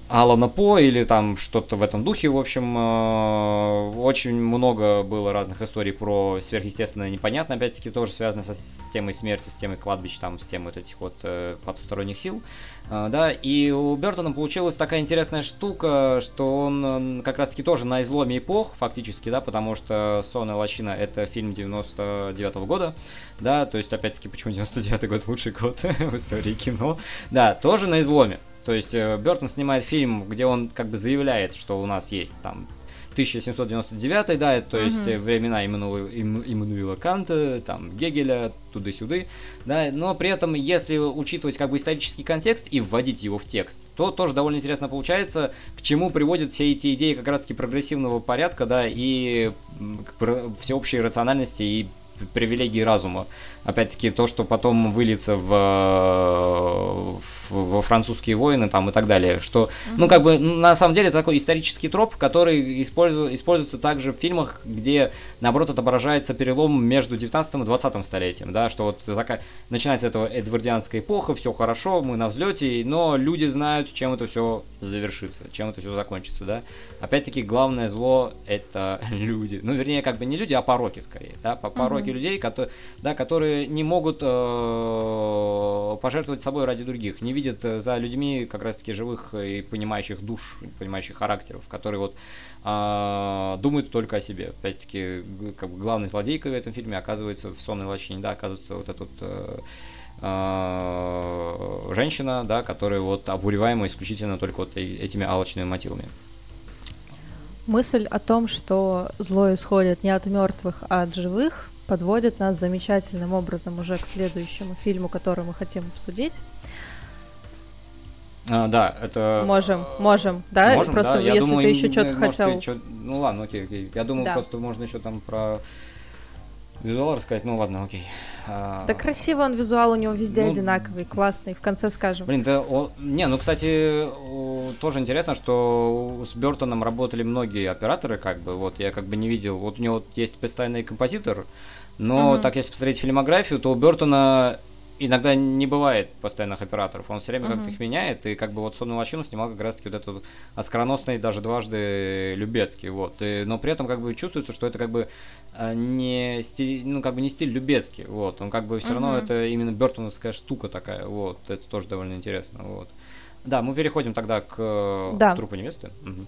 Алана По или там что-то в этом духе. В общем, э, очень много было разных историй про сверхъестественное непонятно, опять-таки тоже связано со системой смерти, с темой кладбищ, там, с темой вот этих вот э, потусторонних сил. Э, да, и у Бертона получилась такая интересная штука, что он как раз-таки тоже на изломе эпох, фактически, да, потому что «Сон и лощина» — это фильм 99 -го года, да, то есть, опять-таки, почему 99 год лучший год в истории кино, да, тоже на изломе. То есть э, Бертон снимает фильм, где он как бы заявляет, что у нас есть там 1799, да, то есть mm-hmm. времена Иммануила, Иммануила Канта, там, Гегеля, туда-сюда, да, но при этом, если учитывать как бы исторический контекст и вводить его в текст, то тоже довольно интересно получается, к чему приводят все эти идеи как раз-таки прогрессивного порядка, да, и всеобщей рациональности и привилегии разума. Опять-таки, то, что потом выльется в, в, во французские войны там и так далее. Что, ну, как бы, на самом деле, это такой исторический троп, который использу, используется также в фильмах, где, наоборот, отображается перелом между 19 и 20 столетием, да, что вот зака... начинается этого эдвардианская эпоха, все хорошо, мы на взлете, но люди знают, чем это все завершится, чем это все закончится, да. Опять-таки, главное зло — это люди. Ну, вернее, как бы не люди, а пороки, скорее, да, пороки mm-hmm. людей, которые, да, которые не могут э, пожертвовать собой ради других, не видят э, за людьми как раз-таки живых и понимающих душ, понимающих характеров, которые вот э, думают только о себе. Опять-таки, как бы главной злодейкой в этом фильме оказывается в «Сонной лощине», да, оказывается вот этот э, э, женщина, да, которая вот обуреваема исключительно только вот этими алчными мотивами. Мысль о том, что зло исходит не от мертвых, а от живых, подводит нас замечательным образом уже к следующему фильму, который мы хотим обсудить. А, да, это... Можем, можем, да? Можем, просто да. если Я думаю, ты еще что-то хотел... Что... Ну ладно, окей, окей. Я думаю, да. просто можно еще там про визуал рассказать. Ну ладно, окей. А... Да красиво он визуал, у него везде ну, одинаковый, классный, в конце скажем. Блин, да, о... не, ну, кстати, тоже интересно, что с Бертоном работали многие операторы, как бы, вот, я как бы не видел, вот у него есть постоянный композитор, но mm-hmm. так если посмотреть фильмографию, то у Бертона иногда не бывает постоянных операторов. Он все время mm-hmm. как-то их меняет, и как бы вот «Сонную лощину» снимал как раз-таки вот этот оскароносный даже дважды Любецкий, вот. И, но при этом как бы чувствуется, что это как бы а, не стиль, ну как бы не стиль Любецкий, вот. Он как бы все mm-hmm. равно это именно Бертоновская штука такая, вот. Это тоже довольно интересно, вот. Да, мы переходим тогда к да. трупу невесты. Угу.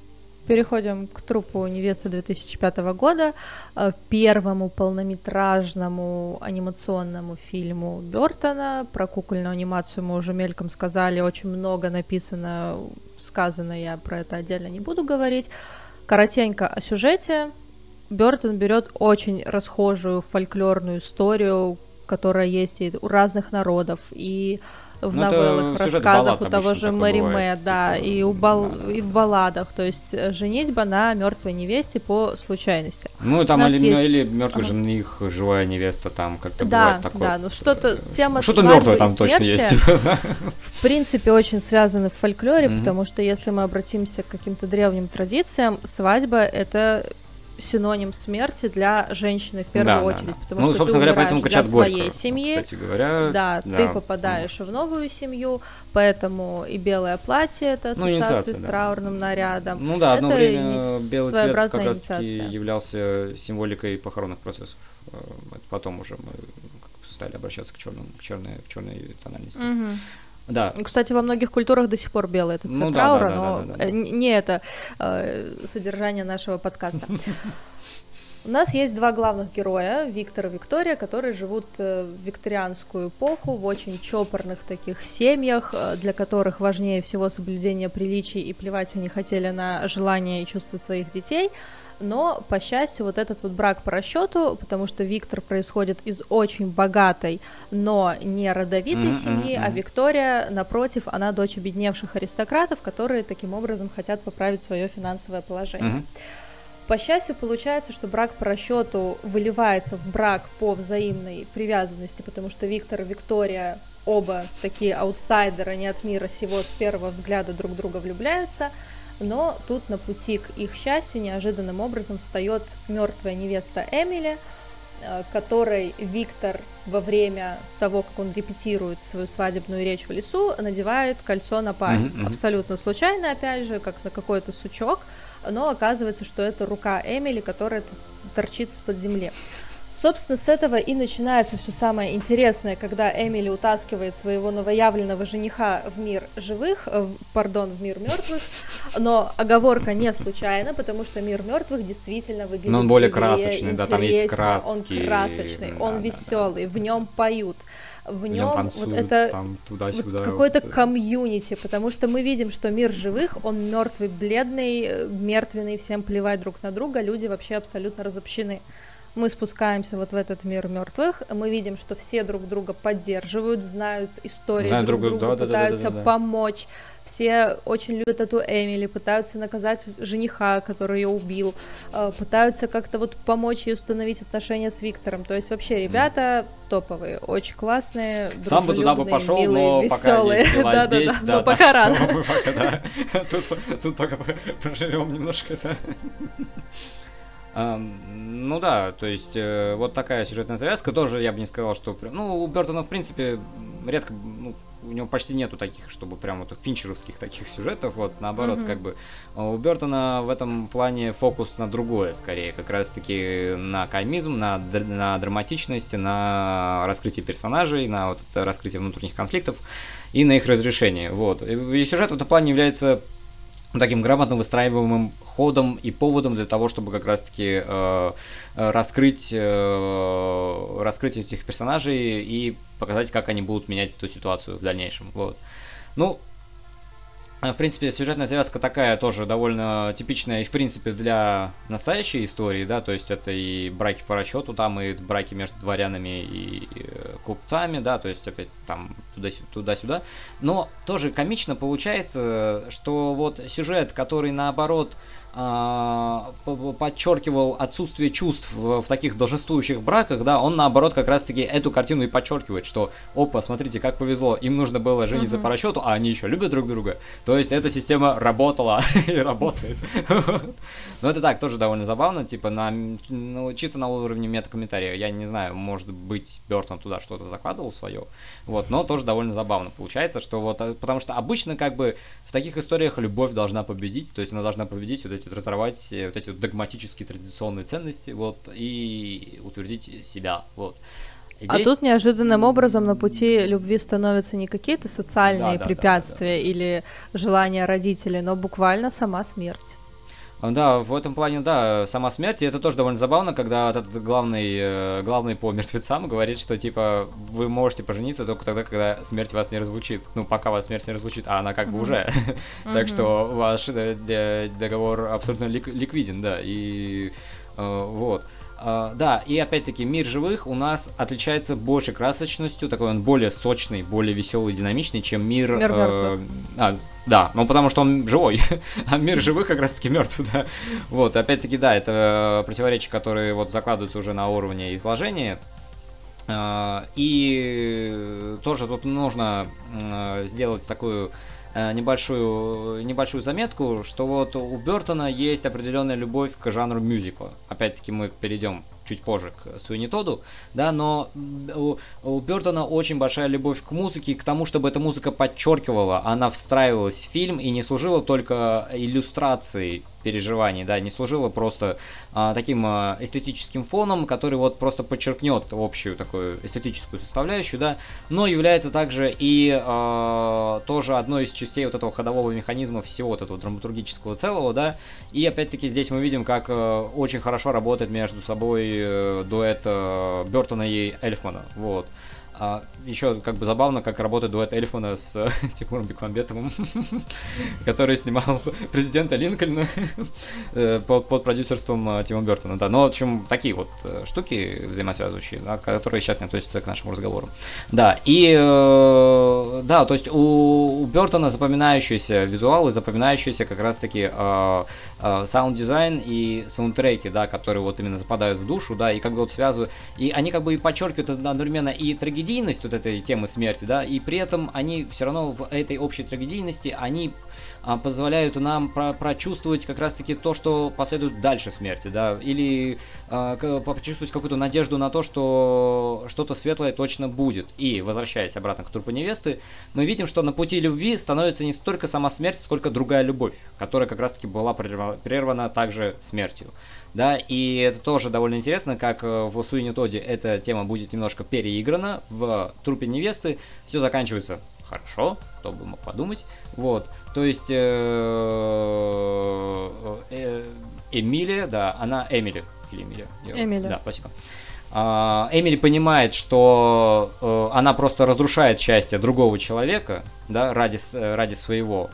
Переходим к трупу невесты 2005 года, э, первому полнометражному анимационному фильму Бертона. Про кукольную анимацию мы уже мельком сказали, очень много написано, сказано, я про это отдельно не буду говорить. Коротенько о сюжете. Бертон берет очень расхожую фольклорную историю, которая есть и у разных народов, и в ну, новеллах, рассказах у того же Мэри Мэ, да, типа, и, у бал... да. и в балладах, то есть э, женитьба на мертвой невесте по случайности. Ну, там или, есть... или мертвый ага. жених, живая невеста, там как-то да, бывает такое. Да, ну что-то, тема Что-то мертвое там смерти, точно есть. В принципе, очень связаны в фольклоре, потому что если мы обратимся к каким-то древним традициям, свадьба — это синоним смерти для женщины в первую да, очередь, да, да. потому ну, что ты говоря, поэтому для своей горько, семьи, кстати говоря, да, да, ты попадаешь в новую семью, поэтому и белое платье это ну, ассоциация ну, с траурным да. нарядом. Ну да, одно это время белый цвет как раз являлся символикой похоронных процессов. Э, потом уже мы стали обращаться к черному, к черной, к черной тональности. Угу. Да. Кстати, во многих культурах до сих пор белый этот цвет ну, траура, да, да, но да, да, да, да. не это э, содержание нашего подкаста. У нас есть два главных героя, Виктор и Виктория, которые живут э, в викторианскую эпоху в очень чопорных таких семьях, э, для которых важнее всего соблюдение приличий и плевать они хотели на желания и чувства своих детей но, по счастью, вот этот вот брак по расчету, потому что Виктор происходит из очень богатой, но не родовитой mm-hmm, семьи, а Виктория, напротив, она дочь обедневших аристократов, которые таким образом хотят поправить свое финансовое положение. Mm-hmm. По счастью, получается, что брак по расчету выливается в брак по взаимной привязанности, потому что Виктор и Виктория оба такие аутсайдеры, не от мира сего, с первого взгляда друг друга влюбляются – но тут на пути к их счастью неожиданным образом встает мертвая невеста Эмили, э, которой Виктор во время того, как он репетирует свою свадебную речь в лесу, надевает кольцо на палец. Mm-hmm. Абсолютно случайно, опять же, как на какой-то сучок, но оказывается, что это рука Эмили, которая торчит из-под земли. Собственно, с этого и начинается все самое интересное, когда Эмили утаскивает своего новоявленного жениха в мир живых, э, пардон, в мир мертвых, но оговорка не случайна, потому что мир мертвых действительно выглядит. Но он более красочный, да, там есть краски. Он красочный, да, он да, веселый, да. в нем поют в нем танцуют, вот это вот какой-то вот. комьюнити, потому что мы видим, что мир живых, он мертвый, бледный, э, мертвенный, всем плевать друг на друга, люди вообще абсолютно разобщены мы спускаемся вот в этот мир мертвых, мы видим, что все друг друга поддерживают, знают истории знают друг, друг друга, да, пытаются да, да, да, да, помочь. Все очень любят эту Эмили, пытаются наказать жениха, который ее убил, э, пытаются как-то вот помочь ей установить отношения с Виктором. То есть вообще ребята mm. топовые, очень классные, Сам бы туда бы пошел, милые, но веселые. пока здесь, да, но пока рано. Тут пока поживем немножко, да. Ну да, то есть э, вот такая сюжетная завязка. Тоже я бы не сказал, что ну у Бертона в принципе редко, ну, у него почти нету таких, чтобы прям вот финчеровских таких сюжетов, вот наоборот mm-hmm. как бы у Бертона в этом плане фокус на другое, скорее. Как раз таки на комизм, на на драматичность, на раскрытие персонажей, на вот это раскрытие внутренних конфликтов и на их разрешение, вот. И сюжет в этом плане является таким грамотно выстраиваемым ходом и поводом для того, чтобы как раз-таки э, раскрыть, э, раскрыть этих персонажей и показать, как они будут менять эту ситуацию в дальнейшем. Вот. Ну, в принципе, сюжетная связка такая тоже довольно типичная и, в принципе, для настоящей истории, да, то есть это и браки по расчету, там и браки между дворянами и э, купцами, да, то есть опять там туда-сюда. Но тоже комично получается, что вот сюжет, который наоборот а, подчеркивал отсутствие чувств в, в таких долженствующих браках, да, он наоборот как раз-таки эту картину и подчеркивает, что, опа, смотрите, как повезло, им нужно было жениться uh-huh. по расчету, а они еще любят друг друга. То есть эта система работала и работает. Но это так, тоже довольно забавно, типа, на, ну, чисто на уровне метакомментария. Я не знаю, может быть, Бертон туда что-то закладывал свое, вот, но тоже довольно забавно получается, что вот, э, потому что обычно как бы в таких историях любовь должна победить, то есть она должна победить вот эти вот разорвать э, вот эти вот догматические традиционные ценности, вот, и утвердить себя, вот. А Здесь... А тут неожиданным образом на пути любви становятся не какие-то социальные да, препятствия да, да, да. или желания родителей, но буквально сама смерть. Да, в этом плане, да, сама смерть, и это тоже довольно забавно, когда этот главный, э, главный по мертвецам говорит, что, типа, вы можете пожениться только тогда, когда смерть вас не разлучит. Ну, пока вас смерть не разлучит, а она как бы уже. Так что ваш э, договор абсолютно ликвиден, да, и вот. Uh, да, и опять-таки мир живых у нас отличается большей красочностью, такой он более сочный, более веселый, динамичный, чем мир. Мир э, а, да, ну потому что он живой, а мир живых как раз-таки мертв, да. Вот, опять-таки, да, это противоречия, которые вот закладываются уже на уровне изложения. И тоже тут нужно сделать такую Э, небольшую, небольшую заметку, что вот у Бертона есть определенная любовь к жанру мюзикла. Опять-таки мы перейдем чуть позже к Суини Тоду, да, но у, у Бертона очень большая любовь к музыке, к тому, чтобы эта музыка подчеркивала, она встраивалась в фильм и не служила только иллюстрацией переживаний, да, не служила просто а, таким а, эстетическим фоном, который вот просто подчеркнет общую такую эстетическую составляющую, да, но является также и а, тоже одной из частей вот этого ходового механизма всего вот этого драматургического целого, да, и опять-таки здесь мы видим, как а, очень хорошо работает между собой э, дуэт э, Бертона и Эльфмана, вот. А, еще как бы забавно, как работает дуэт Эльфмана с э, Тимуром Бекмамбетовым, который снимал президента Линкольна под, под продюсерством Тима Бертона. Да, но в общем такие вот штуки взаимосвязывающие, да, которые сейчас не относятся к нашему разговору. Да, и э, да, то есть у, у Бертона запоминающиеся визуалы, запоминающиеся как раз-таки э, саунд-дизайн и саундтреки, да, которые вот именно западают в душу, да, и как бы вот связывают, и они как бы и подчеркивают одновременно и трагедийность вот этой темы смерти, да, и при этом они все равно в этой общей трагедийности, они позволяют нам про прочувствовать как раз-таки то, что последует дальше смерти, да, или а, почувствовать какую-то надежду на то, что что-то светлое точно будет. И, возвращаясь обратно к трупу невесты, мы видим, что на пути любви становится не столько сама смерть, сколько другая любовь, которая как раз-таки была прервана также смертью. Да, и это тоже довольно интересно, как э, в Суине Тоди эта тема будет немножко переиграна. В трупе невесты все заканчивается хорошо, кто бы мог подумать. Вот, то есть э, э, Эмилия, да, она Эмили или Эмилия? Эмили. Да, спасибо. А, Эмили понимает, что э, она просто разрушает счастье другого человека, да, ради, ради своего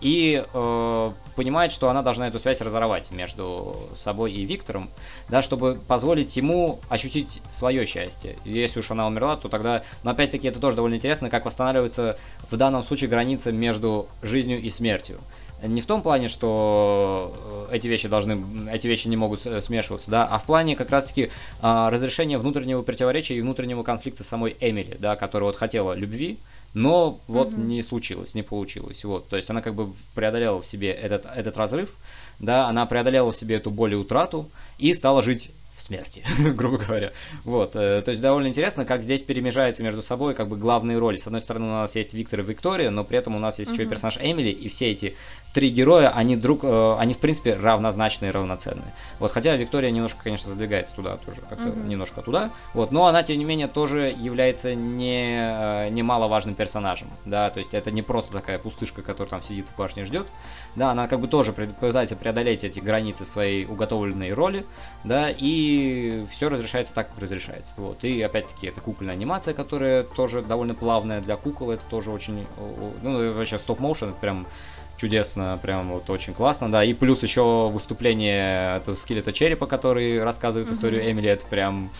и э, понимает, что она должна эту связь разорвать между собой и Виктором, да, чтобы позволить ему ощутить свое счастье. Если уж она умерла, то тогда, но опять-таки это тоже довольно интересно, как восстанавливается в данном случае граница между жизнью и смертью. Не в том плане, что э, эти вещи должны, эти вещи не могут смешиваться, да, а в плане как раз-таки э, разрешения внутреннего противоречия и внутреннего конфликта самой Эмили, да, которая вот хотела любви, но вот угу. не случилось, не получилось. Вот, то есть она как бы преодолела в себе этот, этот разрыв, да, она преодолела в себе эту боль и утрату и стала жить в смерти, грубо говоря. Вот, э, то есть довольно интересно, как здесь перемежаются между собой как бы главные роли. С одной стороны, у нас есть Виктор и Виктория, но при этом у нас есть еще и персонаж Эмили, и все эти три героя, они друг, э, они в принципе равнозначные и равноценные. Вот, хотя Виктория немножко, конечно, задвигается туда тоже, как-то немножко туда, вот, но она, тем не менее, тоже является не, э, немаловажным персонажем, да, то есть это не просто такая пустышка, которая там сидит в башне ждет, да, она как бы тоже пытается преодолеть эти границы своей уготовленной роли, да, и все разрешается так, как разрешается, вот, и опять-таки это кукольная анимация, которая тоже довольно плавная для кукол, это тоже очень, ну, вообще стоп-моушен, прям чудесно, прям вот очень классно, да. И плюс еще выступление этого скелета черепа, который рассказывает mm-hmm. историю Эмили, это прям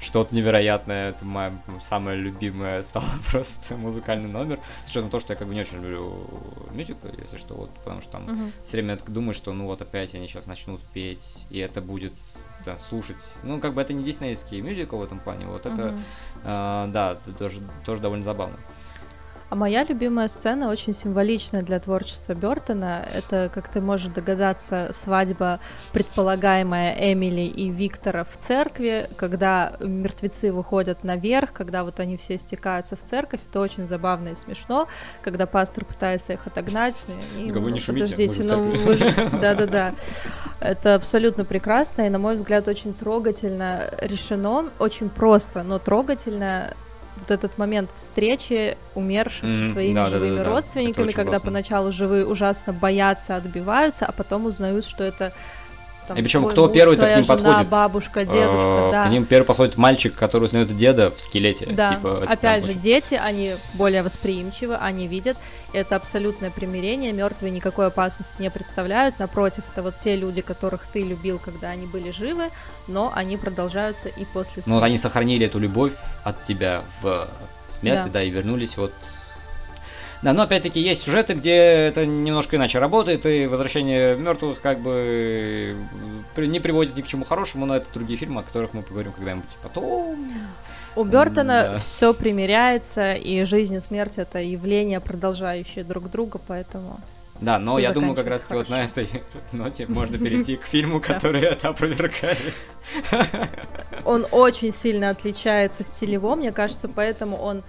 что-то невероятное. Это моя самая любимая стала просто музыкальный номер. С учетом того, что я как бы не очень люблю мюзиклы, если что, вот, потому что там uh-huh. все время думаю, что ну вот опять они сейчас начнут петь, и это будет да, слушать. Ну, как бы это не диснейский мюзикл в этом плане, вот это, э, да, тоже, тоже довольно забавно. А моя любимая сцена очень символичная для творчества Бертона. Это, как ты можешь догадаться, свадьба предполагаемая Эмили и Виктора в церкви, когда мертвецы выходят наверх, когда вот они все стекаются в церковь. Это очень забавно и смешно, когда пастор пытается их отогнать. И, вы не шумите, подождите, ну да-да-да. Это абсолютно прекрасно и, на мой взгляд, очень трогательно решено, очень просто, но трогательно вот этот момент встречи умерших mm-hmm. со своими да, живыми да, да, родственниками, когда классно. поначалу живые ужасно боятся, отбиваются, а потом узнают, что это там, и причем кто муж, первый к ним жена, подходит? Бабушка, дедушка, да. К ним первый подходит мальчик, который узнает деда в скелете. Да, типа, опять же, очень... дети, они более восприимчивы, они видят. Это абсолютное примирение, мертвые никакой опасности не представляют. Напротив, это вот те люди, которых ты любил, когда они были живы, но они продолжаются и после смерти. Ну вот они сохранили эту любовь от тебя в смерти, да, да и вернулись вот да, но опять-таки есть сюжеты, где это немножко иначе работает, и возвращение мертвых как бы не приводит ни к чему хорошему, но это другие фильмы, о которых мы поговорим когда-нибудь потом. У Бертона да. все примеряется, и жизнь и смерть это явления, продолжающие друг друга, поэтому. Да, но я думаю, как раз таки вот на этой ноте можно перейти к фильму, который это опровергает. Он очень сильно отличается стилево, мне кажется, поэтому он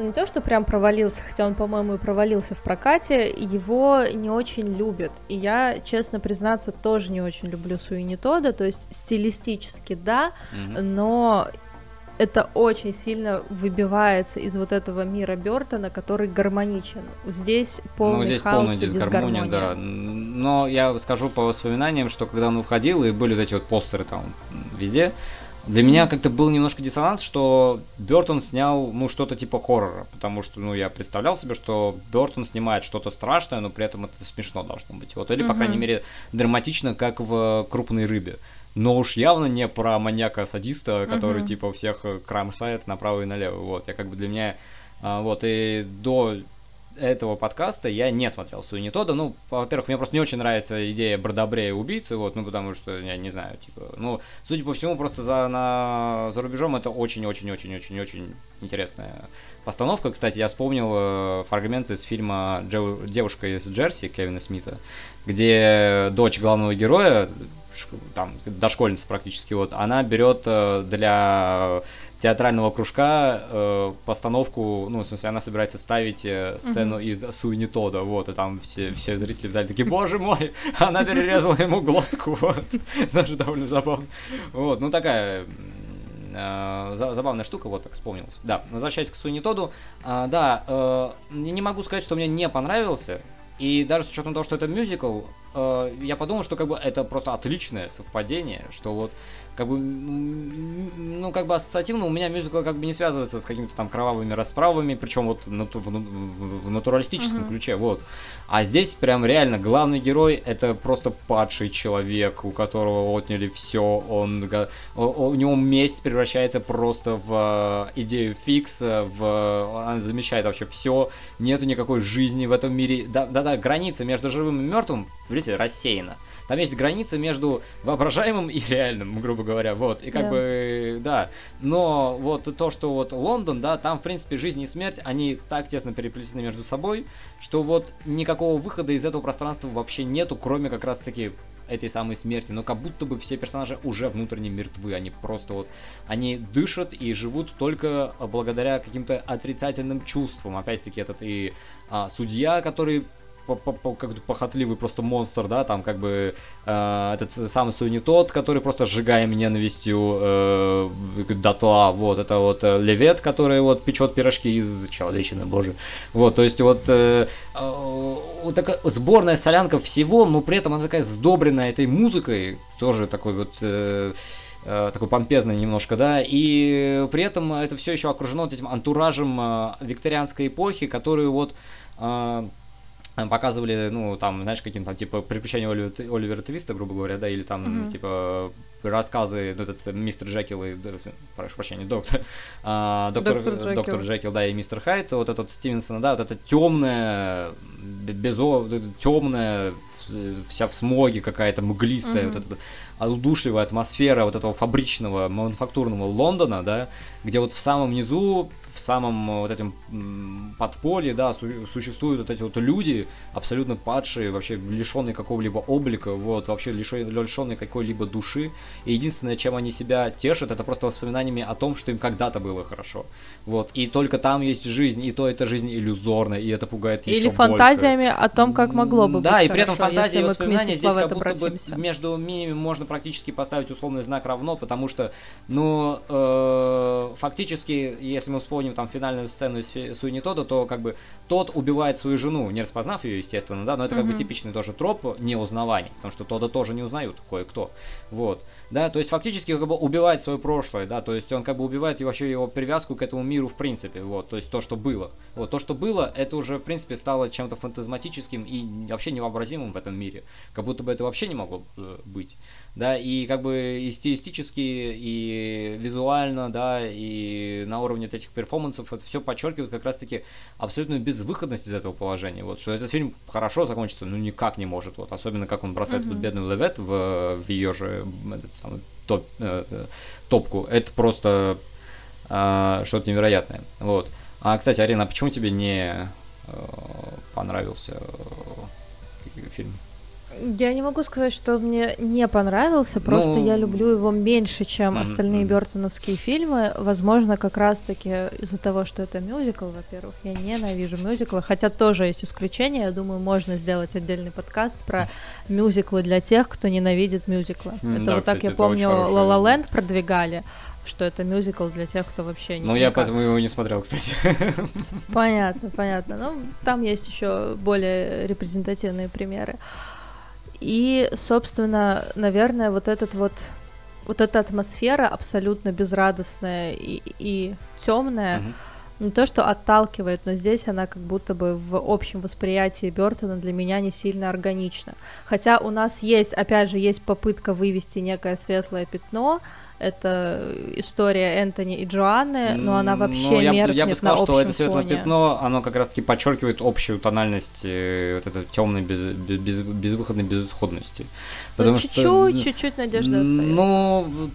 ну, не то, что прям провалился, хотя он, по-моему, и провалился в прокате, его не очень любят. И я, честно признаться, тоже не очень люблю Суини Тода, то есть стилистически да, mm-hmm. но это очень сильно выбивается из вот этого мира Бертона, который гармоничен. Здесь полный ну, здесь хаос полная дисгармония, да. Но я скажу по воспоминаниям, что когда он выходил, и были вот эти вот постеры там везде, для меня как-то был немножко диссонанс, что Бертон снял, ну, что-то типа хоррора, потому что, ну, я представлял себе, что Бертон снимает что-то страшное, но при этом это смешно должно быть. Вот, или, mm-hmm. по крайней мере, драматично, как в «Крупной рыбе». Но уж явно не про маньяка-садиста, который, mm-hmm. типа, всех кромсает направо и налево. Вот, я как бы для меня... А, вот, и до этого подкаста я не смотрел Суини Тода. Ну, во-первых, мне просто не очень нравится идея Бродобрея убийцы, вот, ну, потому что, я не знаю, типа, ну, судя по всему, просто за, на, за рубежом это очень-очень-очень-очень-очень интересная постановка. Кстати, я вспомнил э, фрагмент из фильма «Девушка из Джерси» Кевина Смита, где дочь главного героя, там, дошкольница практически, вот, она берет э, для театрального кружка э, постановку, ну, в смысле, она собирается ставить э, сцену mm-hmm. из Суини Тода, вот, и там все, все зрители в зале такие, боже мой, она перерезала ему глотку, вот, даже довольно забавно, вот, ну, такая э, забавная штука, вот так вспомнилась. Да, возвращаясь к Суини Тоду, э, да, э, не могу сказать, что мне не понравился, и даже с учетом того, что это мюзикл, э, я подумал, что как бы это просто отличное совпадение, что вот как бы, ну, как бы ассоциативно у меня мюзикл как бы не связывается с какими-то там кровавыми расправами, причем вот нату- в, в, в натуралистическом uh-huh. ключе, вот. А здесь прям реально главный герой это просто падший человек, у которого отняли все, он, у него месть превращается просто в э, идею фикса, в, он замещает вообще все, нету никакой жизни в этом мире, да-да-да, граница между живым и мертвым, видите, рассеяна. Там есть граница между воображаемым и реальным, грубо говоря, вот, и как yeah. бы, да, но вот то, что вот Лондон, да, там, в принципе, жизнь и смерть, они так тесно переплетены между собой, что вот никакого выхода из этого пространства вообще нету, кроме как раз-таки этой самой смерти, но как будто бы все персонажи уже внутренне мертвы, они просто вот, они дышат и живут только благодаря каким-то отрицательным чувствам, опять-таки этот и а, судья, который как похотливый просто монстр, да, там как бы э, этот самый Суни тот, который просто сжигаем ненавистью э, дотла, вот, это вот э, Левет, который вот печет пирожки из человечины, боже, вот, то есть вот, э, э, вот такая сборная солянка всего, но при этом она такая сдобренная этой музыкой, тоже такой вот... Э, э такой помпезный немножко, да, и при этом это все еще окружено вот этим антуражем э, викторианской эпохи, которую вот показывали, ну, там, знаешь, каким там, типа, приключения Оливера, Оливера Твиста, грубо говоря, да, или там, mm-hmm. типа, рассказы, ну, этот мистер Джекил и, прошу прощения, доктор, а, доктор, доктор, Джекил. доктор Джекил, да, и мистер Хайт, вот этот Стивенсона, да, вот это темная, безо, темная, вся в смоге какая-то мглистая, mm-hmm. вот эта удушливая атмосфера вот этого фабричного, мануфактурного Лондона, да, где вот в самом низу в самом э, вот этом подполье, да, су- существуют вот эти вот люди, абсолютно падшие, вообще лишенные какого-либо облика, вот, вообще лишенные какой-либо души. И единственное, чем они себя тешат, это просто воспоминаниями о том, что им когда-то было хорошо. Вот, и только там есть жизнь, и то эта жизнь иллюзорная, и это пугает еще Или фантазиями о том, как могло бы Да, и при этом фантазии и воспоминания здесь как будто бы между ними можно практически поставить условный знак равно, потому что, ну, э, фактически, если мы вспомним вспомним там финальную сцену из Суини Тода, то как бы тот убивает свою жену, не распознав ее, естественно, да, но это как бы типичный тоже троп неузнавания, потому что Тода тоже не узнают кое-кто, вот, да, то есть фактически как бы убивает свое прошлое, да, то есть он как бы убивает вообще его привязку к этому миру в принципе, вот, то есть то, что было, вот, то, что было, это уже в принципе стало чем-то фантазматическим и вообще невообразимым в этом мире, как будто бы это вообще не могло э, быть, да, и как бы и стилистически, и визуально, да, и на уровне этих перформансов это все подчеркивает как раз-таки абсолютную безвыходность из этого положения, вот, что этот фильм хорошо закончится, ну никак не может, вот, особенно как он бросает mm-hmm. бедную Левет в, в ее же этот самый топ, э, э, топку, это просто э, что-то невероятное, вот. А, кстати, Арина, а почему тебе не э, понравился э, фильм? Я не могу сказать, что мне не понравился, просто ну... я люблю его меньше, чем mm-hmm. остальные Бертоновские фильмы. Возможно, как раз-таки из-за того, что это мюзикл, во-первых. Я ненавижу мюзиклы, хотя тоже есть исключения. Я думаю, можно сделать отдельный подкаст про мюзиклы для тех, кто ненавидит мюзиклы. Mm, это да, вот так, кстати, я помню, La La Land продвигали что это мюзикл для тех, кто вообще не. Ну, я поэтому его не смотрел, кстати. Понятно, понятно. Ну, там есть еще более репрезентативные примеры. И, собственно, наверное, вот этот вот вот эта атмосфера абсолютно безрадостная и, и темная, mm-hmm. не то что отталкивает, но здесь она как будто бы в общем восприятии Бертона для меня не сильно органична. Хотя у нас есть, опять же, есть попытка вывести некое светлое пятно, это история Энтони и Джоанны, но она вообще ну, я, меркнет я бы сказал, на что это светлое пятно, оно как раз-таки подчеркивает общую тональность э, вот этой темной без, без, безвыходной безысходности. Потому ну, чуть-чуть, что, чуть-чуть надежда остается. Ну,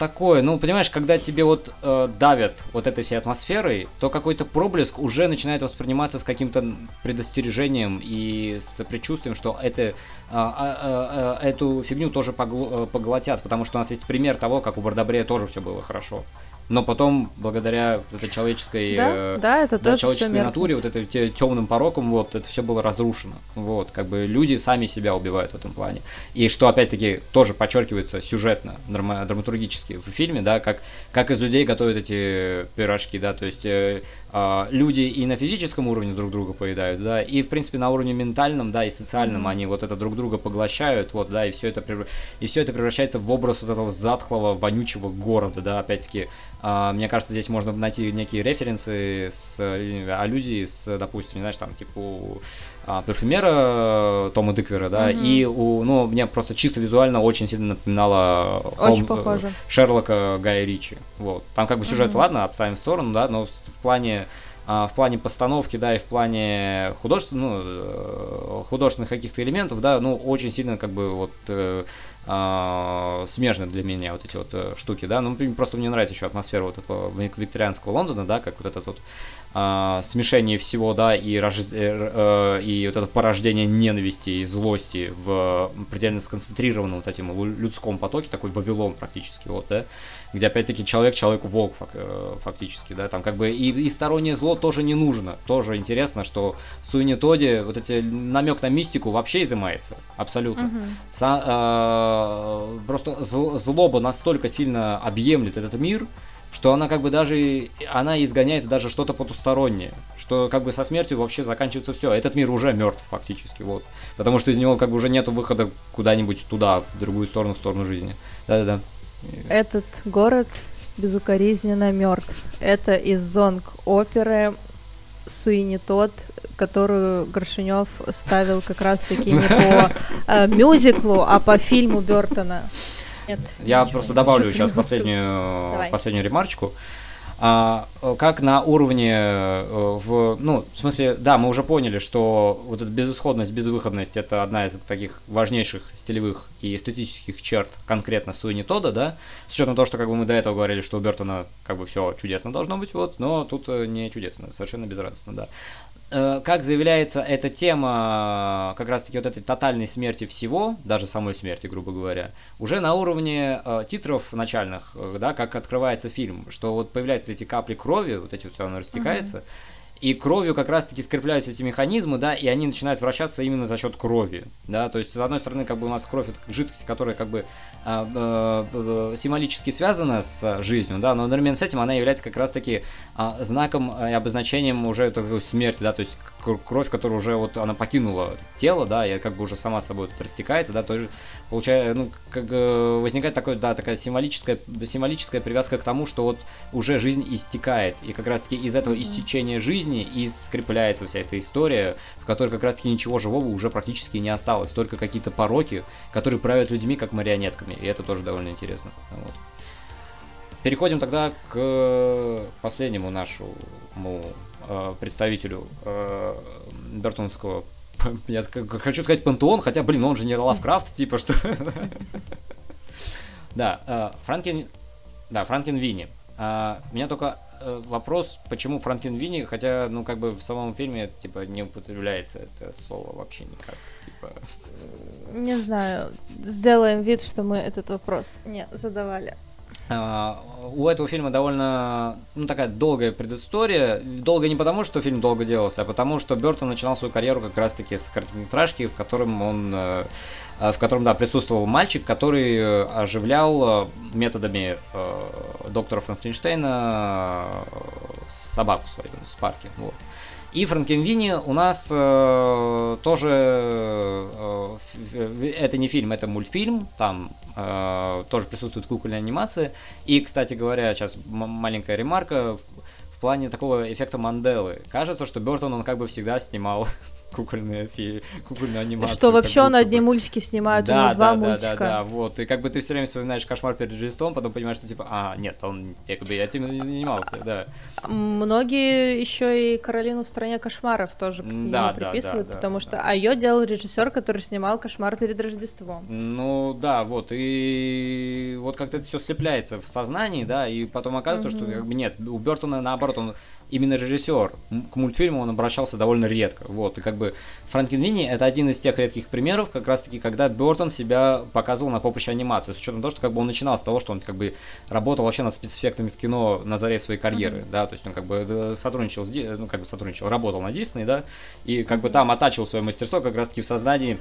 такое, ну, понимаешь, когда тебе вот э, давят вот этой всей атмосферой, то какой-то проблеск уже начинает восприниматься с каким-то предостережением и с предчувствием, что это, э, э, э, эту фигню тоже э, поглотят, потому что у нас есть пример того, как у Бардабрея тоже все было хорошо но потом, благодаря этой человеческой, да, э, да, это да, человеческой натуре, вот этой темным пороком, вот, это все было разрушено. Вот, как бы люди сами себя убивают в этом плане. И что, опять-таки, тоже подчеркивается сюжетно, драма- драматургически в фильме, да, как, как из людей готовят эти пирожки, да, то есть э, э, люди и на физическом уровне друг друга поедают, да, и, в принципе, на уровне ментальном, да, и социальном они вот это друг друга поглощают, вот, да, и все это, и все это превращается в образ вот этого затхлого, вонючего города, да, опять-таки, Uh, мне кажется, здесь можно найти некие референсы с э, аллюзии с, допустим, знаешь, там, типа а, парфюмера Тома Диквера, да, mm-hmm. и у, ну, мне просто чисто визуально очень сильно напоминало очень Холм, похоже. Шерлока Гая Ричи, вот. Там как бы сюжет, mm-hmm. ладно, отставим в сторону, да, но в плане а, в плане постановки, да, и в плане художественных, ну, э, художественных каких-то элементов, да, ну, очень сильно как бы вот э, э, смежны для меня вот эти вот э, штуки, да, ну, просто мне нравится еще атмосфера вот этого викторианского Лондона, да, как вот этот вот э, смешение всего, да, и, рож... э, э, и вот это порождение ненависти и злости в предельно сконцентрированном вот этим людском потоке, такой Вавилон практически, вот, да, где опять-таки человек человеку волк э, фактически, да, там как бы и, и стороннее зло тоже не нужно, тоже интересно, что в Суине Тоде вот эти намек на мистику вообще изымается, абсолютно. Угу. Са, э, просто злоба настолько сильно объемлет этот мир, что она как бы даже, она изгоняет даже что-то потустороннее, что как бы со смертью вообще заканчивается все. Этот мир уже мертв фактически, вот. Потому что из него как бы уже нет выхода куда-нибудь туда, в другую сторону, в сторону жизни. Да-да-да. Этот город безукоризненно мертв. Это из зонг оперы Суини тот, которую Горшинев ставил как раз-таки не по э, мюзиклу, а по фильму Бертона. Нет. Я просто добавлю сейчас последнюю, последнюю ремарочку. А, как на уровне э, в, ну, в смысле, да, мы уже поняли, что вот эта безысходность, безвыходность это одна из таких важнейших стилевых и эстетических черт конкретно Суини Тода, да, с учетом того, что как бы мы до этого говорили, что у Бертона как бы все чудесно должно быть, вот, но тут э, не чудесно, совершенно безрадостно, да. Э, как заявляется, эта тема как раз-таки вот этой тотальной смерти всего, даже самой смерти, грубо говоря, уже на уровне э, титров начальных, э, да, как открывается фильм, что вот появляются эти капли крови, вот эти вот все, оно растекается, uh-huh. И кровью как раз-таки скрепляются эти механизмы, да, и они начинают вращаться именно за счет крови, да, то есть, с одной стороны, как бы у нас кровь это жидкость, которая как бы э, э, символически связана с жизнью, да, но одновременно с этим она является как раз-таки э, знаком и обозначением уже такой смерти, да, то есть кровь, которая уже вот она покинула тело, да, и как бы уже сама собой тут растекается, да, тоже получается, ну, как бы возникает такой, да, такая символическая, символическая привязка к тому, что вот уже жизнь истекает, и как раз-таки из этого mm-hmm. истечения жизни жизни и скрепляется вся эта история, в которой как раз-таки ничего живого уже практически не осталось, только какие-то пороки, которые правят людьми как марионетками, и это тоже довольно интересно. Вот. Переходим тогда к последнему нашему э, представителю э, Бертоновского я хочу сказать пантеон, хотя, блин, он же не Лавкрафт, типа что. Да, э, Франкен, да, Франкен Винни. А, меня только Э, вопрос, почему Франклин Винни, хотя, ну, как бы в самом фильме, типа, не употребляется это слово вообще никак, типа... Не знаю, сделаем вид, что мы этот вопрос не задавали. А, у этого фильма довольно, ну, такая долгая предыстория. Долго не потому, что фильм долго делался, а потому, что Бертон начинал свою карьеру как раз-таки с короткометражки, в котором он э, в котором, да, присутствовал мальчик, который э, оживлял методами доктора Франкенштейна собаку свою с парки. Вот. И Франкенвини у нас э, тоже э, это не фильм, это мультфильм, там э, тоже присутствует кукольная анимация. И, кстати говоря, сейчас маленькая ремарка. В плане такого эффекта Манделы. Кажется, что Бертон, он как бы всегда снимал кукольные, фи... кукольную анимацию. Что вообще он одни мультики снимает, да, у него два да, мультика. Да, да, да, вот. И как бы ты все время вспоминаешь кошмар перед Рождеством, потом понимаешь, что типа, а, нет, он как бы этим не занимался, да. Многие еще и Каролину в стране кошмаров тоже да, приписывают, да, да, потому да, что, да. а ее делал режиссер, который снимал кошмар перед Рождеством. Ну да, вот и вот как-то это все слепляется в сознании, да, и потом оказывается, mm-hmm. что как бы нет, у Бертона наоборот он именно режиссер. К мультфильму он обращался довольно редко. Вот, и как бы Франкенвини это один из тех редких примеров, как раз таки, когда Бертон себя показывал на поприще анимации, с учетом того, что как бы он начинал с того, что он как бы работал вообще над спецэффектами в кино на заре своей карьеры, mm-hmm. да, то есть он как бы э, сотрудничал с, ну, как бы сотрудничал, работал на Дисней, да, и как бы там оттачивал свое мастерство как раз таки в создании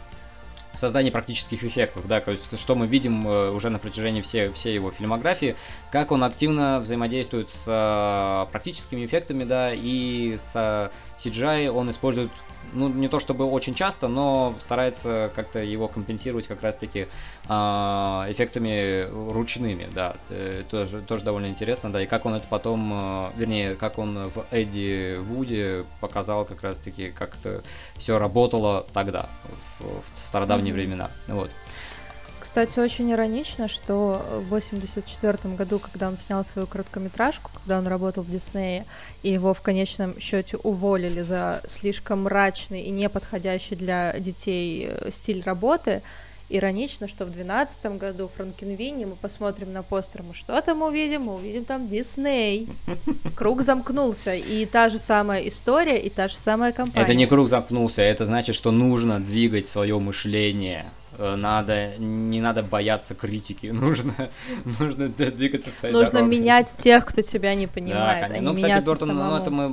создание практических эффектов, да, то есть что мы видим э, уже на протяжении всей, всей его фильмографии, как он активно взаимодействует с э, практическими эффектами, да, и с CGI он использует ну, не то чтобы очень часто, но старается как-то его компенсировать как раз-таки э, эффектами ручными, да, э, тоже, тоже довольно интересно, да, и как он это потом, э, вернее, как он в Эдди Вуде показал как раз-таки, как это все работало тогда, в, в стародавние mm-hmm. времена, вот. Кстати, очень иронично, что в 1984 году, когда он снял свою короткометражку, когда он работал в Диснее, и его в конечном счете уволили за слишком мрачный и неподходящий для детей э, стиль работы, иронично, что в 2012 году Франкенвини мы посмотрим на постер, мы что там увидим? Мы увидим там Дисней. Круг замкнулся, и та же самая история, и та же самая компания. Это не круг замкнулся, это значит, что нужно двигать свое мышление. Э, надо, не надо бояться критики, нужно, нужно двигаться своей Нужно дорогой. менять тех, кто тебя не понимает, да, конечно. а ну, кстати, Бертон, ну, это мы,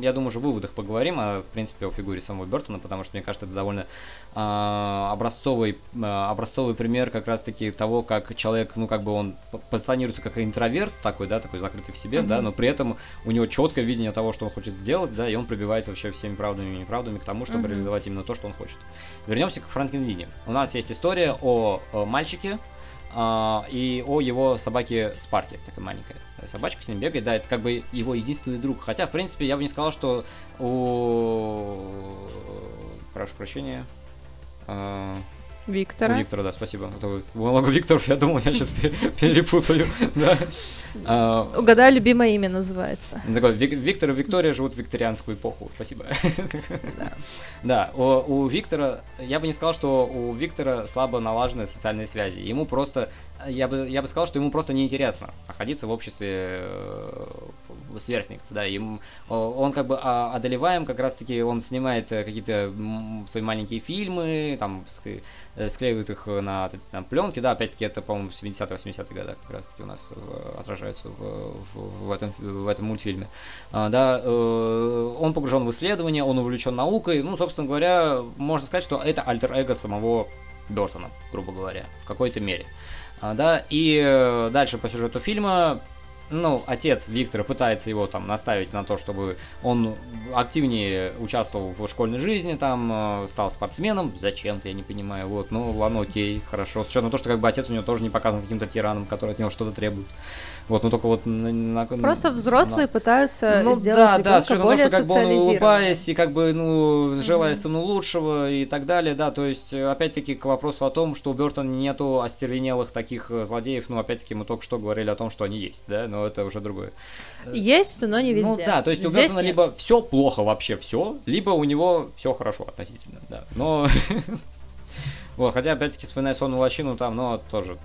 я думаю, уже в выводах поговорим, а, в принципе, о фигуре самого Бертона, потому что, мне кажется, это довольно э, образцовый, э, образцовый пример как раз-таки того, как человек, ну, как бы он позиционируется как интроверт такой, да, такой закрытый в себе, mm-hmm. да, но при этом у него четкое видение того, что он хочет сделать, да, и он пробивается вообще всеми правдами и неправдами к тому, чтобы mm-hmm. реализовать именно то, что он хочет. Вернемся к Франкенвине. У нас есть история о, о мальчике и о его собаке Спарке, такая маленькая собачка с ним бегает, да, это как бы его единственный друг. Хотя, в принципе, я бы не сказал, что у... Прошу прощения. Виктора. У Виктора, да, спасибо. Это много Викторов, я думал, я сейчас перепутаю. А, Угадай, любимое имя называется. Такой, Виктор и Виктория живут в викторианскую эпоху. Спасибо. Да. У Виктора, я бы не сказал, что у Виктора слабо налажены социальные связи. Ему просто, я бы, я бы сказал, что ему просто неинтересно находиться в обществе э, сверстников, да, им, он как бы а, одолеваем, как раз-таки он снимает э, какие-то свои маленькие фильмы, там, Э, склеивают их на, на пленки, да, опять-таки это, по-моему, 70-80-е годы как раз-таки у нас э, отражаются в, в, в, этом, в этом мультфильме. А, да, он погружен в исследование, он увлечен наукой, ну, собственно говоря, можно сказать, что это альтер-эго самого Бертона, грубо говоря, в какой-то мере. А, да, и дальше по сюжету фильма ну, отец Виктора пытается его там наставить на то, чтобы он активнее участвовал в школьной жизни, там, э, стал спортсменом. Зачем-то, я не понимаю. Вот, ну, ладно, окей, хорошо. С учетом того, что как бы отец у него тоже не показан каким-то тираном, который от него что-то требует. Вот, ну только вот... На, на, Просто взрослые на... пытаются ну, сделать да, да, с учетом того, что как бы он улыбаясь и как бы, ну, желая mm-hmm. сыну лучшего и так далее, да, то есть, опять-таки, к вопросу о том, что у Бертона нету остервенелых таких э, злодеев, ну, опять-таки, мы только что говорили о том, что они есть, да, но это уже другое. Есть, но не везде. Ну да, то есть Здесь у Бертона нет. либо все плохо вообще все, либо у него все хорошо относительно, да. Но вот, хотя опять-таки вспоминая сонную лощину, там, ну, тоже,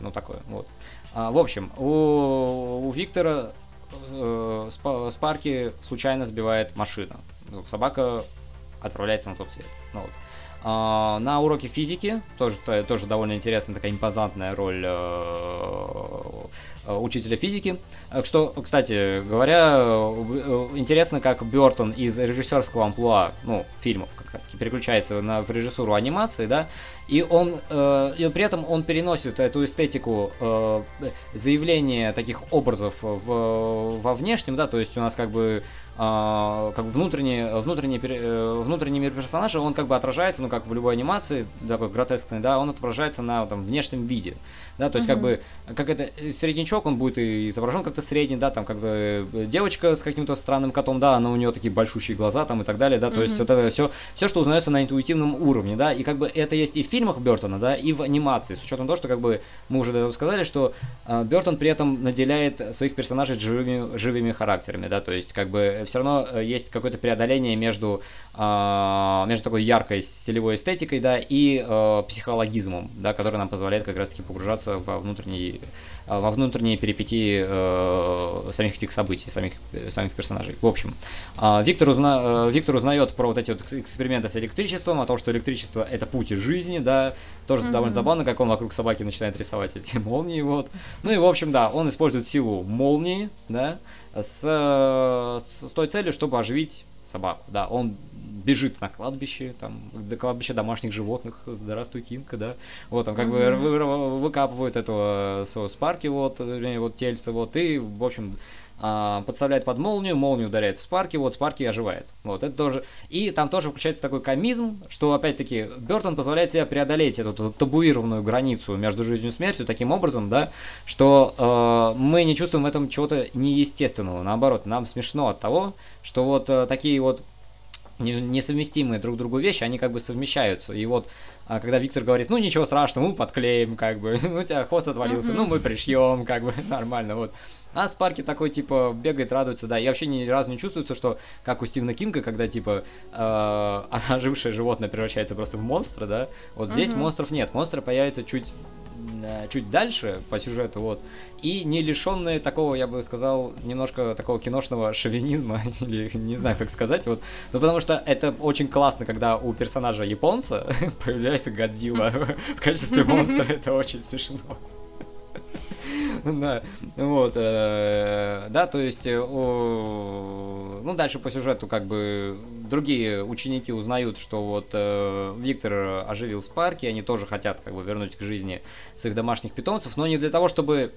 ну, такое, вот. А, в общем, у, у Виктора э, Спарки случайно сбивает машина. Собака отправляется на тот свет. Ну, вот. А, на уроке физики, тоже, тоже довольно интересная такая импозантная роль э, Э, учителя физики. Э, что, кстати говоря, интересно, как Бертон из режиссерского амплуа, ну, фильмов как раз таки, переключается на, в режиссуру анимации, да, и он, э, и при этом он переносит эту эстетику э, заявления таких образов в, во внешнем, да, то есть у нас как бы как внутренний, внутренний, внутренний мир персонажа, он как бы отражается, ну, как в любой анимации, такой гротескный, да, он отображается на там, внешнем виде, да, то есть угу. как бы, как это, среднячок, он будет и изображен как-то средний, да, там как бы девочка с каким-то странным котом, да, она у нее такие большущие глаза там и так далее, да, то угу. есть вот это все, все, что узнается на интуитивном уровне, да, и как бы это есть и в фильмах Бертона, да, и в анимации, с учетом того, что как бы мы уже до этого сказали, что э, Бертон при этом наделяет своих персонажей живыми, живыми характерами, да, то есть как бы все равно э, есть какое-то преодоление между, э, между такой яркой стилевой эстетикой, да, и э, психологизмом, да, который нам позволяет как раз-таки погружаться во внутренние, во внутренние перипетии э, самих этих событий, самих, самих персонажей. В общем, э, Виктор, узна, э, Виктор узнает про вот эти вот эксперименты с электричеством, о том, что электричество это путь из жизни, да, тоже mm-hmm. довольно забавно, как он вокруг собаки начинает рисовать эти молнии, вот. Ну и, в общем, да, он использует силу молнии, да, с, с той целью, чтобы оживить собаку, да, он бежит на кладбище, там, до кладбища домашних животных, здравствуй, Кинка, да, вот, там, как mm-hmm. бы вы, выкапывают этого своего спарки, вот, вот, тельца, вот, и, в общем, а, подставляет под молнию, молнию ударяет в спарки, вот спарки оживает. Вот это тоже. И там тоже включается такой комизм, что опять-таки Бертон позволяет себе преодолеть эту, эту табуированную границу между жизнью и смертью таким образом, да, что э, мы не чувствуем в этом чего-то неестественного. Наоборот, нам смешно от того, что вот э, такие вот несовместимые друг другу вещи, они как бы совмещаются. И вот а когда Виктор говорит, ну ничего страшного, мы подклеим, как бы, ну у тебя хвост отвалился, ну мы пришьем, как бы, нормально, вот. А Спарки такой, типа, бегает, радуется, да, и вообще ни разу не чувствуется, что, как у Стивена Кинга, когда, типа, э, ожившее животное превращается просто в монстра, да, вот здесь монстров нет, монстры появятся чуть чуть дальше по сюжету, вот, и не лишенные такого, я бы сказал, немножко такого киношного шовинизма, или не знаю, как сказать, вот, ну, потому что это очень классно, когда у персонажа японца появляется Годзилла в качестве монстра, это очень смешно. Да, вот, э, да, то есть, э, ну, дальше по сюжету, как бы, другие ученики узнают, что вот э, Виктор оживил Спарки, они тоже хотят, как бы, вернуть к жизни своих домашних питомцев, но не для того, чтобы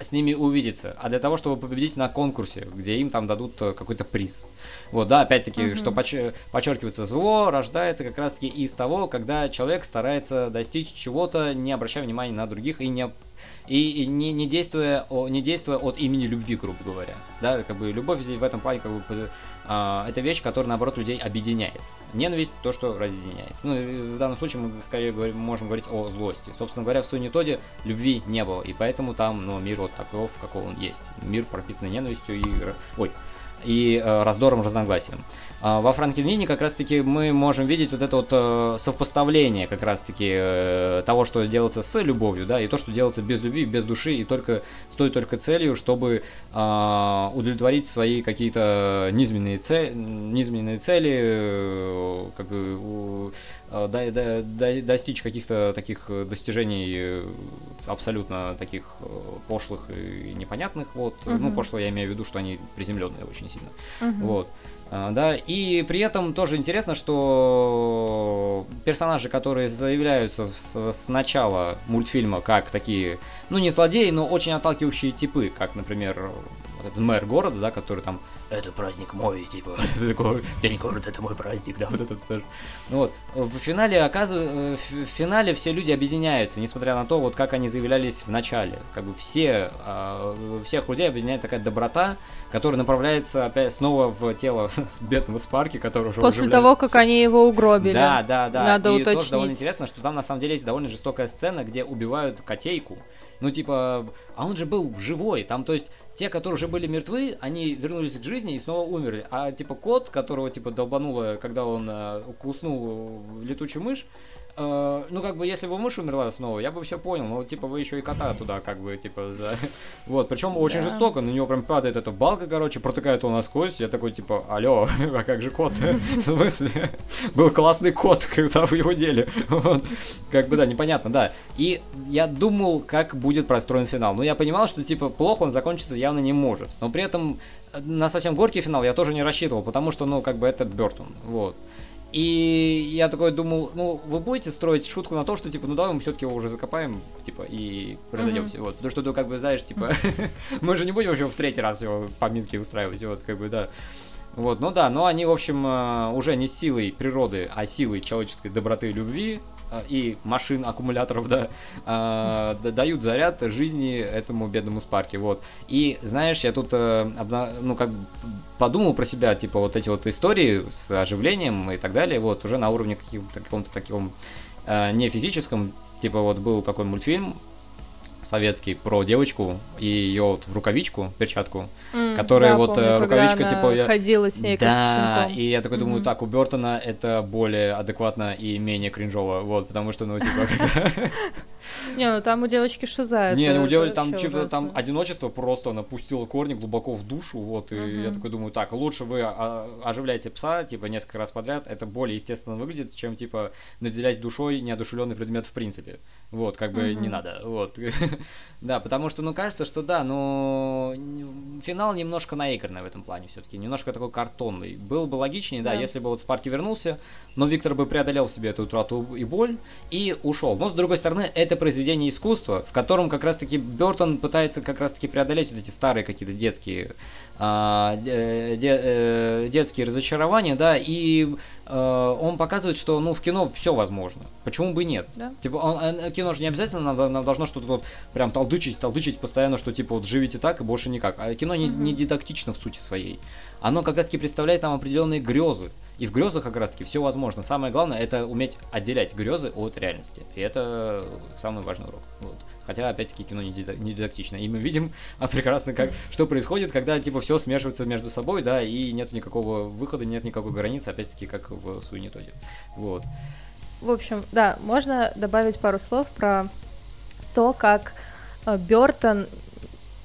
с ними увидеться, а для того, чтобы победить на конкурсе, где им там дадут какой-то приз. Вот, да, опять-таки, mm-hmm. что поч- подчеркивается, зло рождается как раз-таки из того, когда человек старается достичь чего-то, не обращая внимания на других и не и не, не, действуя, не действуя от имени любви, грубо говоря. Да, как бы любовь здесь в этом плане как бы это вещь, которая наоборот людей объединяет. Ненависть то, что разъединяет. Ну, в данном случае мы скорее говорим, можем говорить о злости. Собственно говоря, в Суинитоде любви не было, и поэтому там, ну, мир вот таков, каков он есть. Мир пропитанный ненавистью и... Ой, и э, раздором, разногласием. А во Франкенвине как раз-таки мы можем видеть вот это вот э, совпоставление как раз-таки э, того, что делается с любовью, да, и то, что делается без любви, без души, и только с той только целью, чтобы э, удовлетворить свои какие-то низменные, цели, низменные цели, э, как бы э, до, достичь каких-то таких достижений э, абсолютно таких э, пошлых и непонятных, вот, угу. ну, пошлые я имею в виду, что они приземленные очень сильно, угу. вот. А, да, и при этом тоже интересно, что персонажи, которые заявляются с, с начала мультфильма как такие, ну не злодеи, но очень отталкивающие типы, как, например, вот этот мэр города, да, который там это праздник мой, типа, такой, день города, это мой праздник, да, вот это тоже. Ну вот, в финале, оказывается, в финале все люди объединяются, несмотря на то, вот как они заявлялись в начале. Как бы все, э, всех людей объединяет такая доброта, которая направляется опять снова в тело бедного Спарки, который уже После уживляет... того, как они его угробили. Да, да, да. Надо И уточнить. тоже довольно интересно, что там на самом деле есть довольно жестокая сцена, где убивают котейку. Ну, типа, а он же был живой, там, то есть, те, которые уже были мертвы, они вернулись к жизни и снова умерли. А типа кот, которого типа долбануло, когда он э, куснул летучую мышь, Э, ну, как бы, если бы мышь умерла снова, я бы все понял, но, типа, вы еще и кота туда, как бы, типа, за... Вот, причем очень да. жестоко, на него прям падает эта балка, короче, протыкает он насквозь, я такой, типа, алло, а как же кот? В смысле? Был классный кот, когда вы его дели. Вот. Как бы, да, непонятно, да. И я думал, как будет простроен финал. Но я понимал, что, типа, плохо он закончиться явно не может. Но при этом э, на совсем горький финал я тоже не рассчитывал, потому что, ну, как бы, это Бертон, вот. И я такой думал, ну, вы будете строить шутку на то, что, типа, ну давай мы все-таки его уже закопаем, типа, и разойдемся, mm-hmm. вот. Потому что, ну, как бы, знаешь, типа, мы же не будем вообще в третий раз его поминки устраивать, вот, как бы, да. Вот, ну да, но они, в общем, э, уже не силой природы, а силой человеческой доброты и любви и машин, аккумуляторов, да, э, дают заряд жизни этому бедному Спарке, вот. И, знаешь, я тут, ну, как подумал про себя, типа, вот эти вот истории с оживлением и так далее, вот, уже на уровне каком-то таком не физическом, типа, вот был такой мультфильм, советский про девочку и ее вот рукавичку, перчатку, mm, которая да, вот помню, рукавичка типа я... ходила с ней да, и я такой mm-hmm. думаю, так у Бертона это более адекватно и менее кринжово, вот, потому что ну типа не, ну там у девочки шиза. Не, у девочки там там одиночество просто она пустила корни глубоко в душу, вот, и я такой думаю, так лучше вы оживляете пса типа несколько раз подряд, это более естественно выглядит, чем типа наделять душой неодушевленный предмет в принципе, вот, как бы не надо, вот. да, потому что, ну, кажется, что да, но финал немножко наигранный в этом плане все-таки, немножко такой картонный. Было бы логичнее, да, да, если бы вот Спарки вернулся, но Виктор бы преодолел себе эту утрату и боль и ушел. Но, с другой стороны, это произведение искусства, в котором как раз-таки Бертон пытается как раз-таки преодолеть вот эти старые какие-то детские а, де, де, э, детские разочарования, да, и э, он показывает, что ну в кино все возможно. Почему бы нет? Да. Типа он, э, кино же не обязательно нам, нам должно что-то вот прям толдычить, толдычить постоянно, что типа вот живите так и больше никак. А кино не, не дидактично в сути своей. Оно как раз таки представляет нам определенные грезы. И в грезах как раз таки все возможно. Самое главное это уметь отделять грезы от реальности. И это самый важный урок. Вот. Хотя, опять-таки, кино не, дидактично. И мы видим а, прекрасно, как, что происходит, когда, типа, все смешивается между собой, да, и нет никакого выхода, нет никакой границы, опять-таки, как в Суини Тоде. Вот. В общем, да, можно добавить пару слов про то, как э, Бертон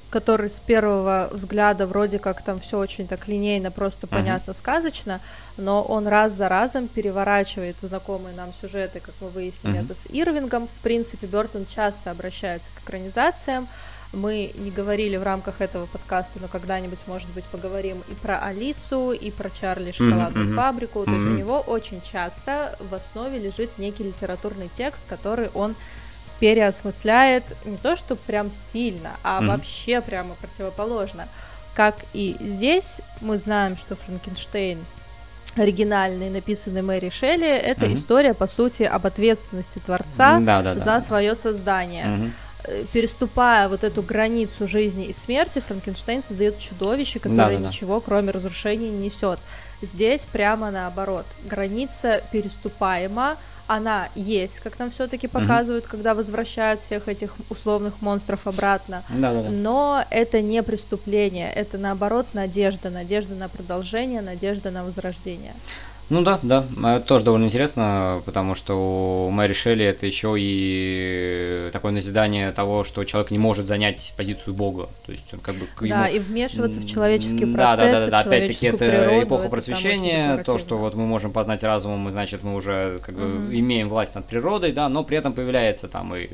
который с первого взгляда вроде как там все очень так линейно, просто понятно, uh-huh. сказочно, но он раз за разом переворачивает знакомые нам сюжеты, как мы выяснили uh-huh. это с Ирвингом. В принципе, Бертон часто обращается к экранизациям. Мы не говорили в рамках этого подкаста, но когда-нибудь, может быть, поговорим и про Алису, и про Чарли шоколадную uh-huh. фабрику. Uh-huh. То есть у него очень часто в основе лежит некий литературный текст, который он переосмысляет не то, что прям сильно, а mm-hmm. вообще прямо противоположно. Как и здесь мы знаем, что Франкенштейн оригинальный, написанный Мэри Шелли, это mm-hmm. история, по сути, об ответственности творца да. за свое создание. Mm-hmm. Переступая вот эту границу жизни и смерти, Франкенштейн создает чудовище, которое да, да, ничего, кроме разрушения, не несет. Здесь прямо наоборот. Граница переступаема, она есть, как нам все-таки показывают, угу. когда возвращают всех этих условных монстров обратно. Да, да, да. Но это не преступление, это наоборот надежда, надежда на продолжение, надежда на возрождение. Ну да, да, это тоже довольно интересно, потому что у Мэри Шелли это еще и такое назидание того, что человек не может занять позицию Бога. То есть он как бы Да, ему... и вмешиваться в человеческие процессы, Да, да, да, да, опять-таки это природу, эпоха это просвещения, то, что вот мы можем познать разумом, и значит мы уже как бы угу. имеем власть над природой, да, но при этом появляется там и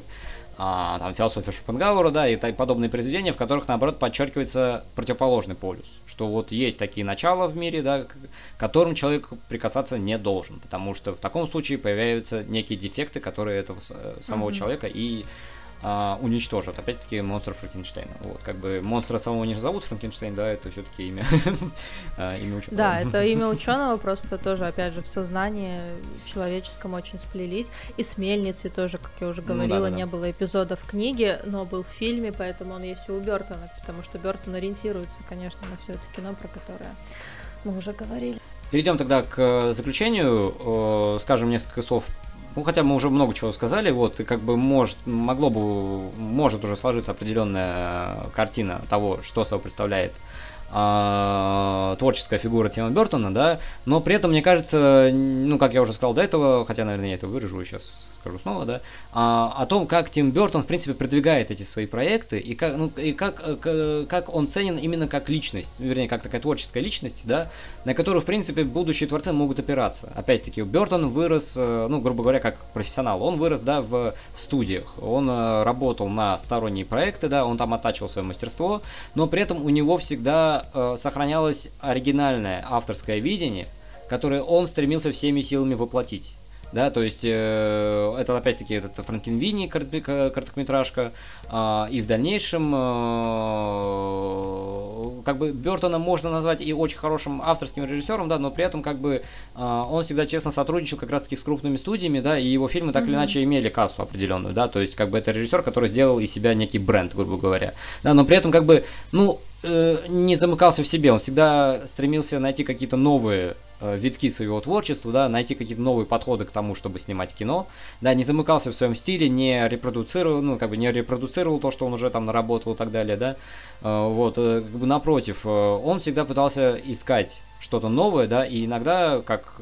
а, там философия Шопенгауэра, да, и подобные произведения, в которых, наоборот, подчеркивается противоположный полюс, что вот есть такие начала в мире, да, к которым человек прикасаться не должен, потому что в таком случае появляются некие дефекты, которые этого самого mm-hmm. человека и а, уничтожат. Опять-таки монстр Франкенштейна. Вот, как бы монстра самого не зовут Франкенштейн, да, это все-таки имя, а, имя ученого. Да, это имя ученого просто тоже, опять же, в сознании человеческом очень сплелись. И с мельницей тоже, как я уже ну говорила, ну, да, да, не было эпизода в книге, но был в фильме, поэтому он есть и у Бертона, потому что Бертон ориентируется, конечно, на все это кино, про которое мы уже говорили. Перейдем тогда к заключению. Скажем несколько слов ну, хотя мы уже много чего сказали, вот, и как бы может, могло бы, может уже сложиться определенная картина того, что собой представляет э, творческая фигура Тима Бертона, да, но при этом, мне кажется, ну, как я уже сказал до этого, хотя, наверное, я это выражу, сейчас скажу снова, да, а, о том, как Тим Бертон, в принципе, продвигает эти свои проекты, и как, ну, и как, э, как он ценен именно как личность, вернее, как такая творческая личность, да, на которую, в принципе, будущие творцы могут опираться. Опять-таки, Бертон вырос, э, ну, грубо говоря, как профессионал, он вырос, да, в, в студиях, он э, работал на сторонние проекты, да, он там оттачивал свое мастерство, но при этом у него всегда э, сохранялось оригинальное авторское видение, которое он стремился всеми силами воплотить. Да, то есть э, это опять-таки это Франкенвини короткометражка, э, и в дальнейшем э, как бы Бертона можно назвать и очень хорошим авторским режиссером, да, но при этом как бы а, он всегда честно сотрудничал как раз-таки с крупными студиями, да, и его фильмы так mm-hmm. или иначе имели кассу определенную, да, то есть как бы это режиссер, который сделал из себя некий бренд, грубо говоря, да, но при этом как бы, ну, э, не замыкался в себе, он всегда стремился найти какие-то новые Э, витки своего творчества, да, найти какие-то новые подходы к тому, чтобы снимать кино, да, не замыкался в своем стиле, не репродуцировал, ну, как бы не репродуцировал то, что он уже там наработал и так далее, да, э, вот, э, как бы напротив, он всегда пытался искать что-то новое, да, и иногда, как,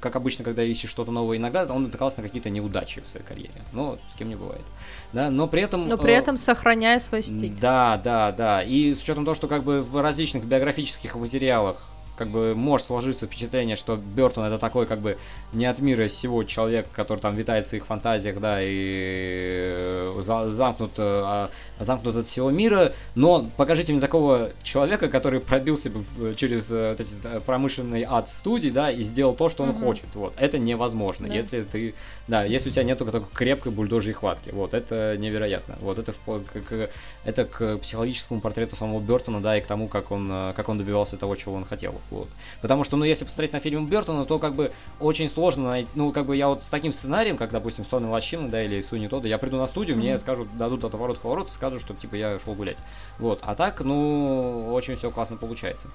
как обычно, когда ищешь что-то новое, иногда он натыкался на какие-то неудачи в своей карьере, но с кем не бывает, да, но при этом... Но при этом сохраняя свой стиль. Да, да, да, и с учетом того, что как бы в различных биографических материалах как бы может сложиться впечатление, что Бертон это такой как бы не от мира сего человек, который там витает в своих фантазиях, да, и э, замкнут, э, а, замкнут от всего мира, но покажите мне такого человека, который пробился бы через э, вот эти промышленный ад студий, да, и сделал то, что он угу. хочет, вот, это невозможно, да. если ты, да, если у тебя нету такой крепкой бульдожьей хватки, вот, это невероятно, вот, это, в, к, это к психологическому портрету самого Бертона, да, и к тому, как он, как он добивался того, чего он хотел. Вот. Потому что, ну, если посмотреть на фильм Бертона, то как бы очень сложно найти, ну, как бы я вот с таким сценарием, как, допустим, Сонный Лощина, да, или Суни Тода, я приду на студию, mm-hmm. мне скажут, дадут от ворот поворот и скажут, что, типа, я шел гулять. Вот. А так, ну, очень все классно получается.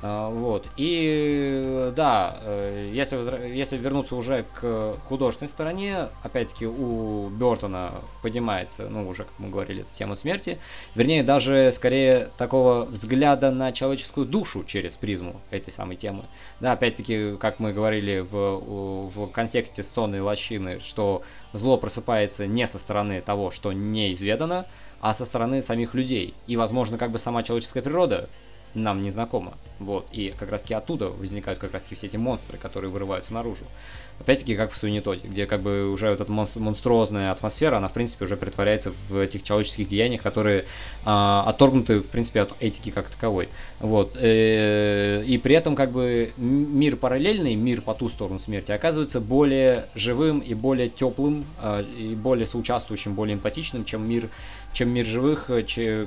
А, вот. И да, э, если, если вернуться уже к художественной стороне, опять-таки у Бертона поднимается, ну, уже, как мы говорили, тема смерти. Вернее, даже скорее такого взгляда на человеческую душу через призму этой самой темы. Да, опять-таки, как мы говорили в, в контексте сонной лощины, что зло просыпается не со стороны того, что неизведано, а со стороны самих людей. И, возможно, как бы сама человеческая природа нам не знакома. Вот. И как раз таки оттуда возникают как раз таки все эти монстры, которые вырываются наружу. Опять-таки, как в Суинитоте, где как бы уже эта монструозная атмосфера, она, в принципе, уже притворяется в этих человеческих деяниях, которые а, отторгнуты, в принципе, от этики как таковой. Вот. Э, и при этом, как бы, мир параллельный, мир по ту сторону смерти, оказывается более живым и более теплым, а, и более соучаствующим, более эмпатичным, чем мир, чем мир живых,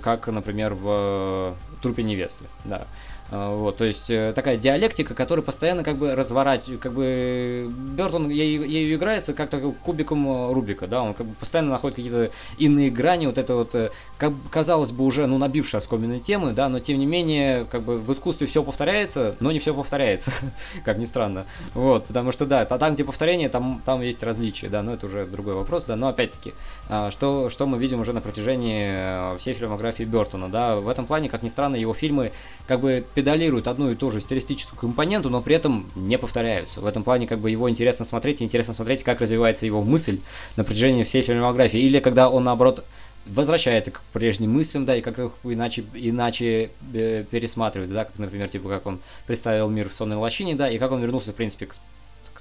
как, например, в трупе невесты. Да. А, вот, то есть э, такая диалектика, которая постоянно как бы разворачивает, как бы Бертон ею, играется как то кубиком э, Рубика, да, он как бы постоянно находит какие-то иные грани, вот это вот, э, как казалось бы, уже, ну, набившие оскоменные темы, да, но тем не менее, как бы в искусстве все повторяется, но не все повторяется, как ни странно, вот, потому что, да, там, где повторение, там, там есть различия, да, но это уже другой вопрос, да, но опять-таки, а, что, что мы видим уже на протяжении всей фильмографии Бертона, да, в этом плане, как ни странно, его фильмы как бы педалируют одну и ту же стилистическую компоненту, но при этом не повторяются. В этом плане как бы его интересно смотреть, интересно смотреть, как развивается его мысль на протяжении всей фильмографии. Или когда он, наоборот, возвращается к прежним мыслям, да, и как-то иначе, иначе э, пересматривает, да, как, например, типа, как он представил мир в сонной лощине, да, и как он вернулся, в принципе, к,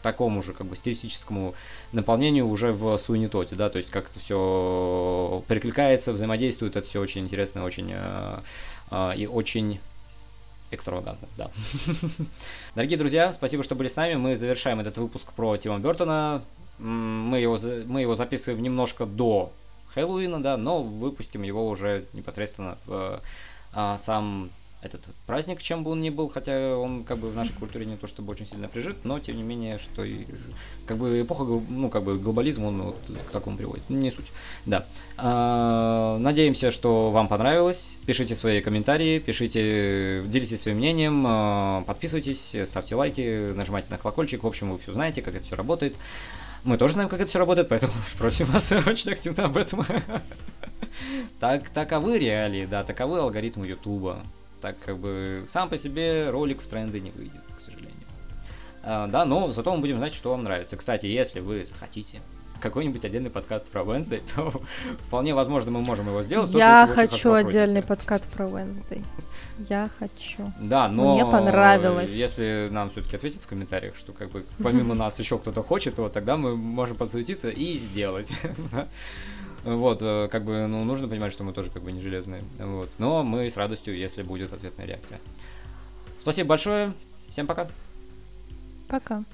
такому же, как бы, стилистическому наполнению уже в Суинитоте, да, то есть как это все перекликается, взаимодействует, это все очень интересно, очень э, э, и очень экстравагантно, да. Дорогие друзья, спасибо, что были с нами. Мы завершаем этот выпуск про Тима Бертона. Мы его, мы его записываем немножко до Хэллоуина, да, но выпустим его уже непосредственно в а, сам этот праздник, чем бы он ни был, хотя он как бы в нашей культуре не то чтобы очень сильно прижит, но тем не менее, что и, как бы эпоха, ну как бы глобализм, он вот к такому приводит, не суть, да. А, надеемся, что вам понравилось, пишите свои комментарии, пишите, делитесь своим мнением, а, подписывайтесь, ставьте лайки, нажимайте на колокольчик, в общем, вы все знаете, как это все работает. Мы тоже знаем, как это все работает, поэтому просим вас очень активно об этом. Так, таковы реалии, да, таковы алгоритмы Ютуба так как бы сам по себе ролик в тренды не выйдет, к сожалению. А, да, но зато мы будем знать, что вам нравится. Кстати, если вы захотите какой-нибудь отдельный подкаст про Wednesday, то вполне возможно мы можем его сделать. Я хочу отдельный подкаст про Wednesday. Я хочу. Да, но мне понравилось. Если нам все-таки ответят в комментариях, что как бы помимо нас еще кто-то хочет, то тогда мы можем подсуетиться и сделать. Вот, э, как бы, ну, нужно понимать, что мы тоже как бы не железные. Вот. Но мы с радостью, если будет ответная реакция. Спасибо большое. Всем пока. Пока.